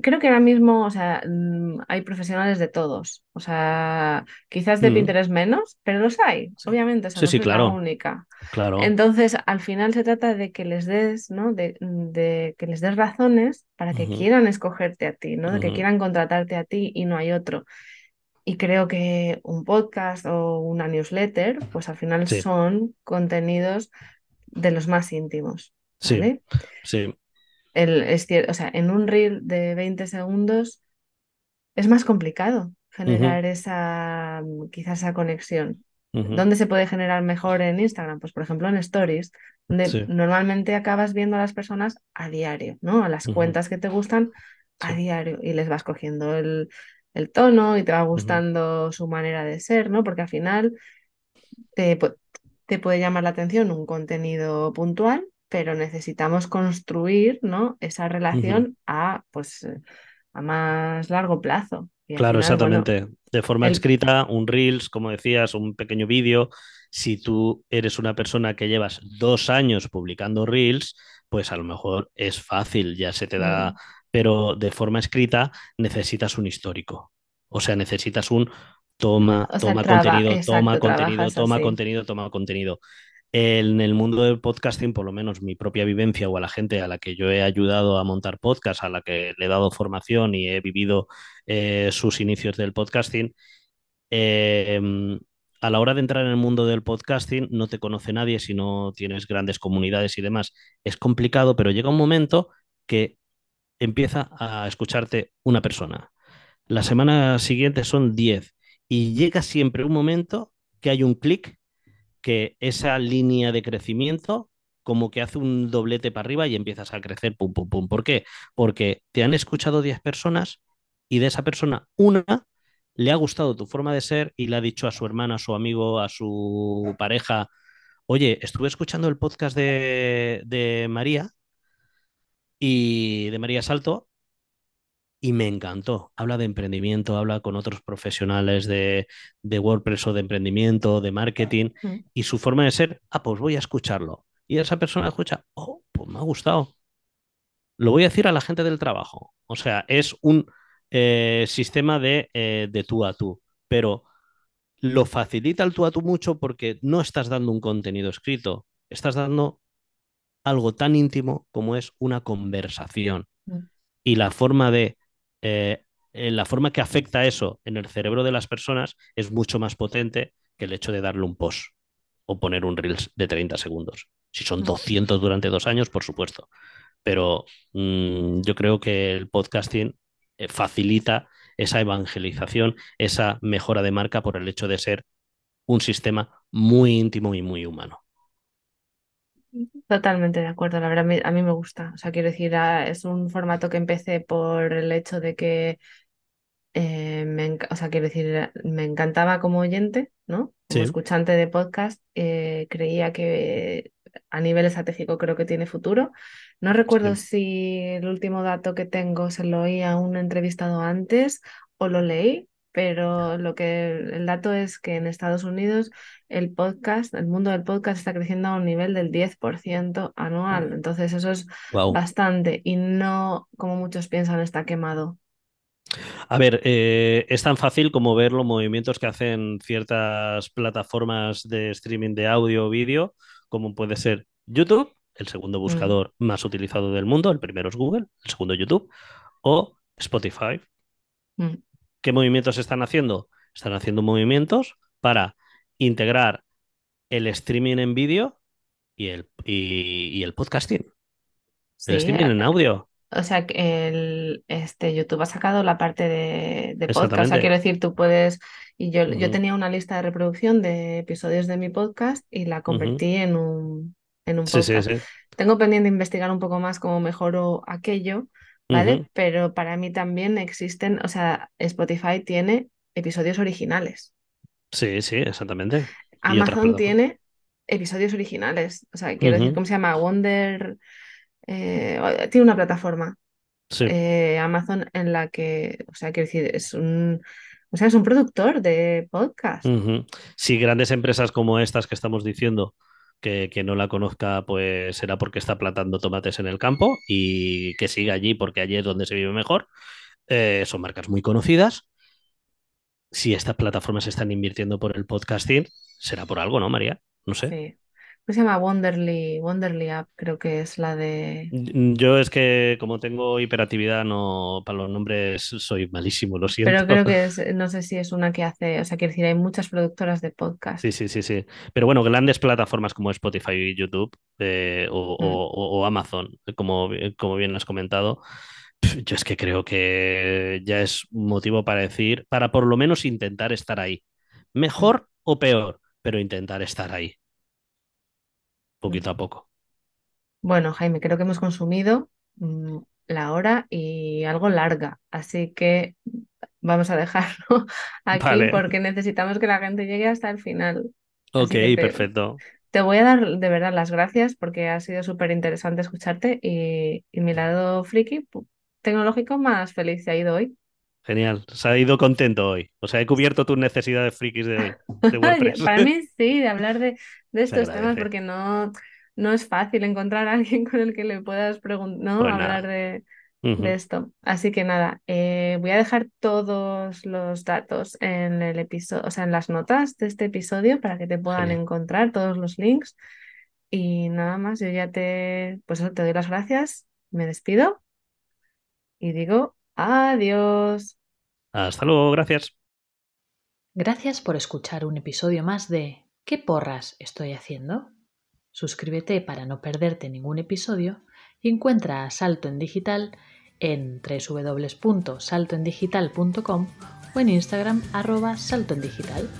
creo que ahora mismo, o sea, mm, hay profesionales de todos. O sea, quizás de ujú, Pinterest menos, pero los hay. Obviamente, o sea, Sí, no sí, soy la claro, única. claro. Entonces, al final se trata de que les des, ¿no? De, de que les des razones para que quieran escogerte a ti, ¿no? De que quieran contratarte a ti y no hay otro. Y creo que un podcast o una newsletter, pues al final Sí, son contenidos de los más íntimos, sí, sí. El, es cier- o sea, en un reel de 20 segundos es más complicado generar esa, mm, quizás esa conexión. ujú, ¿Dónde se puede generar mejor en Instagram? Pues por ejemplo en Stories, donde Sí. normalmente acabas viendo a las personas a diario, ¿no? A las cuentas que te gustan a Sí. diario y les vas cogiendo el, el tono y te va gustando su manera de ser, ¿no? Porque al final te, te puede llamar la atención un contenido puntual, pero necesitamos construir, ¿no? esa relación a, pues, a más largo plazo. Claro, final, bueno, exactamente. De forma el... escrita, un Reels, como decías, un pequeño vídeo. Si tú eres una persona que llevas dos años publicando Reels, pues a lo mejor es fácil, ya se te da, pero de forma escrita necesitas un histórico. O sea, necesitas un toma, O sea, toma traba, contenido, toma contenido, toma así. contenido, toma contenido. En el mundo del podcasting, por lo menos mi propia vivencia o a la gente a la que yo he ayudado a montar podcast, a la que le he dado formación y he vivido eh, sus inicios del podcasting, eh, a la hora de entrar en el mundo del podcasting no te conoce nadie si no tienes grandes comunidades y demás. Es complicado, pero llega un momento que empieza a escucharte una persona. La semana siguiente son 10 y llega siempre un momento que hay un clic que esa línea de crecimiento como que hace un doblete para arriba y empiezas a crecer, pum, pum, pum. ¿Por qué? Porque te han escuchado 10 personas y de esa persona una le ha gustado tu forma de ser y le ha dicho a su hermana, a su amigo, a su pareja, oye, estuve escuchando el podcast de, de María y de María Salto y me encantó. Habla de emprendimiento, habla con otros profesionales de, de WordPress o de emprendimiento, de marketing, y su forma de ser, ah, pues voy a escucharlo. Y esa persona escucha, oh, pues me ha gustado. Lo voy a decir a la gente del trabajo. O sea, es un eh, sistema de, eh, de tú a tú, pero lo facilita el tú a tú mucho porque no estás dando un contenido escrito, estás dando algo tan íntimo como es una conversación mm, y la forma de eh, eh, la forma que afecta eso en el cerebro de las personas es mucho más potente que el hecho de darle un post o poner un reels de 30 segundos. Si son mm. 200 durante dos años, por supuesto. Pero mmm, yo creo que el podcasting eh, facilita esa evangelización, esa mejora de marca por el hecho de ser un sistema muy íntimo y muy humano. Totalmente de acuerdo, la verdad a mí, a mí me gusta. O sea, quiero decir, ah, es un formato que empecé por el hecho de que eh, me, o sea, quiero decir, me encantaba como oyente, ¿no? Como Sí, escuchante de podcast, eh, creía que a nivel estratégico creo que tiene futuro. No recuerdo sí. si el último dato que tengo se lo oí a un entrevistado antes o lo leí, pero lo que el dato es que en Estados Unidos el podcast, el mundo del podcast está creciendo a un nivel del 10% anual. Entonces eso es Wow. bastante y no, como muchos piensan, está quemado. A ver, eh, es tan fácil como ver los movimientos que hacen ciertas plataformas de streaming de audio o vídeo, como puede ser YouTube, el segundo Mm, buscador más utilizado del mundo, el primero es Google, el segundo YouTube, o Spotify. mm. ¿Qué movimientos están haciendo? Están haciendo movimientos para integrar el streaming en vídeo y el, y, y el podcasting, el streaming en audio. O sea, el, este, YouTube ha sacado la parte de, de podcast. O sea, quiero decir, tú puedes. Y yo, yo tenía una lista de reproducción de episodios de mi podcast y la convertí en un, en un Sí, sí, podcast. sí. Tengo pendiente investigar un poco más cómo mejoro aquello, ¿vale? Pero para mí también existen, o sea, Spotify tiene episodios originales. Sí, sí, exactamente. Amazon tiene episodios originales. O sea, quiero decir, ¿cómo se llama? Wonder. eh, tiene una plataforma Sí. eh, Amazon en la que, o sea, quiero decir, es un, o sea, es un productor de podcast. Si grandes empresas como estas que estamos diciendo, que, que no la conozca, pues será porque está plantando tomates en el campo y que siga allí porque allí es donde se vive mejor. Eh, son marcas muy conocidas. Si estas plataformas están invirtiendo por el podcasting, será por algo, ¿no, María? No sé. Sí. ¿Cómo se llama? Wonderly, Wonderly App, creo que es la de. Yo es que como tengo hiperactividad, no, para los nombres soy malísimo, lo Pero siento. creo que es, no sé si es una que hace, o sea, quiero decir, hay muchas productoras de podcast. Sí, sí, sí, sí. Pero bueno, grandes plataformas como Spotify y YouTube eh, o, Mm, o- o- Amazon, como, como bien has comentado, yo es que creo que ya es motivo para decir, para por lo menos intentar estar ahí. mm, Mejor o peor, pero intentar estar ahí, mm. Poquito a poco. Bueno, Jaime, creo que hemos consumido mm, la hora y algo larga, así que vamos a dejarlo aquí Vale, porque necesitamos que la gente llegue hasta el final. Ok, te, perfecto. te voy a dar de verdad las gracias porque ha sido súper interesante escucharte y, y mi lado friki tecnológico más feliz se ha ido hoy. Genial. Se ha ido contento hoy. O sea, he cubierto tus necesidades frikis de, de WordPress. Para mí sí, de hablar de, estos temas porque no, no es fácil encontrar a alguien con el que le puedas preguntar, ¿no? Pues Hablar de, esto. Así que nada, eh, voy a dejar todos los datos en el episodio, o sea, en las notas de este episodio para que te puedan Genial. encontrar todos los links. Y nada más, yo ya te, pues te doy las gracias, me despido y digo adiós. Hasta luego, gracias. Gracias por escuchar un episodio más de ¿Qué porras estoy haciendo? Suscríbete para no perderte ningún episodio y encuentra a Salto en Digital en www.saltoendigital.com o en Instagram arroba saltoendigital.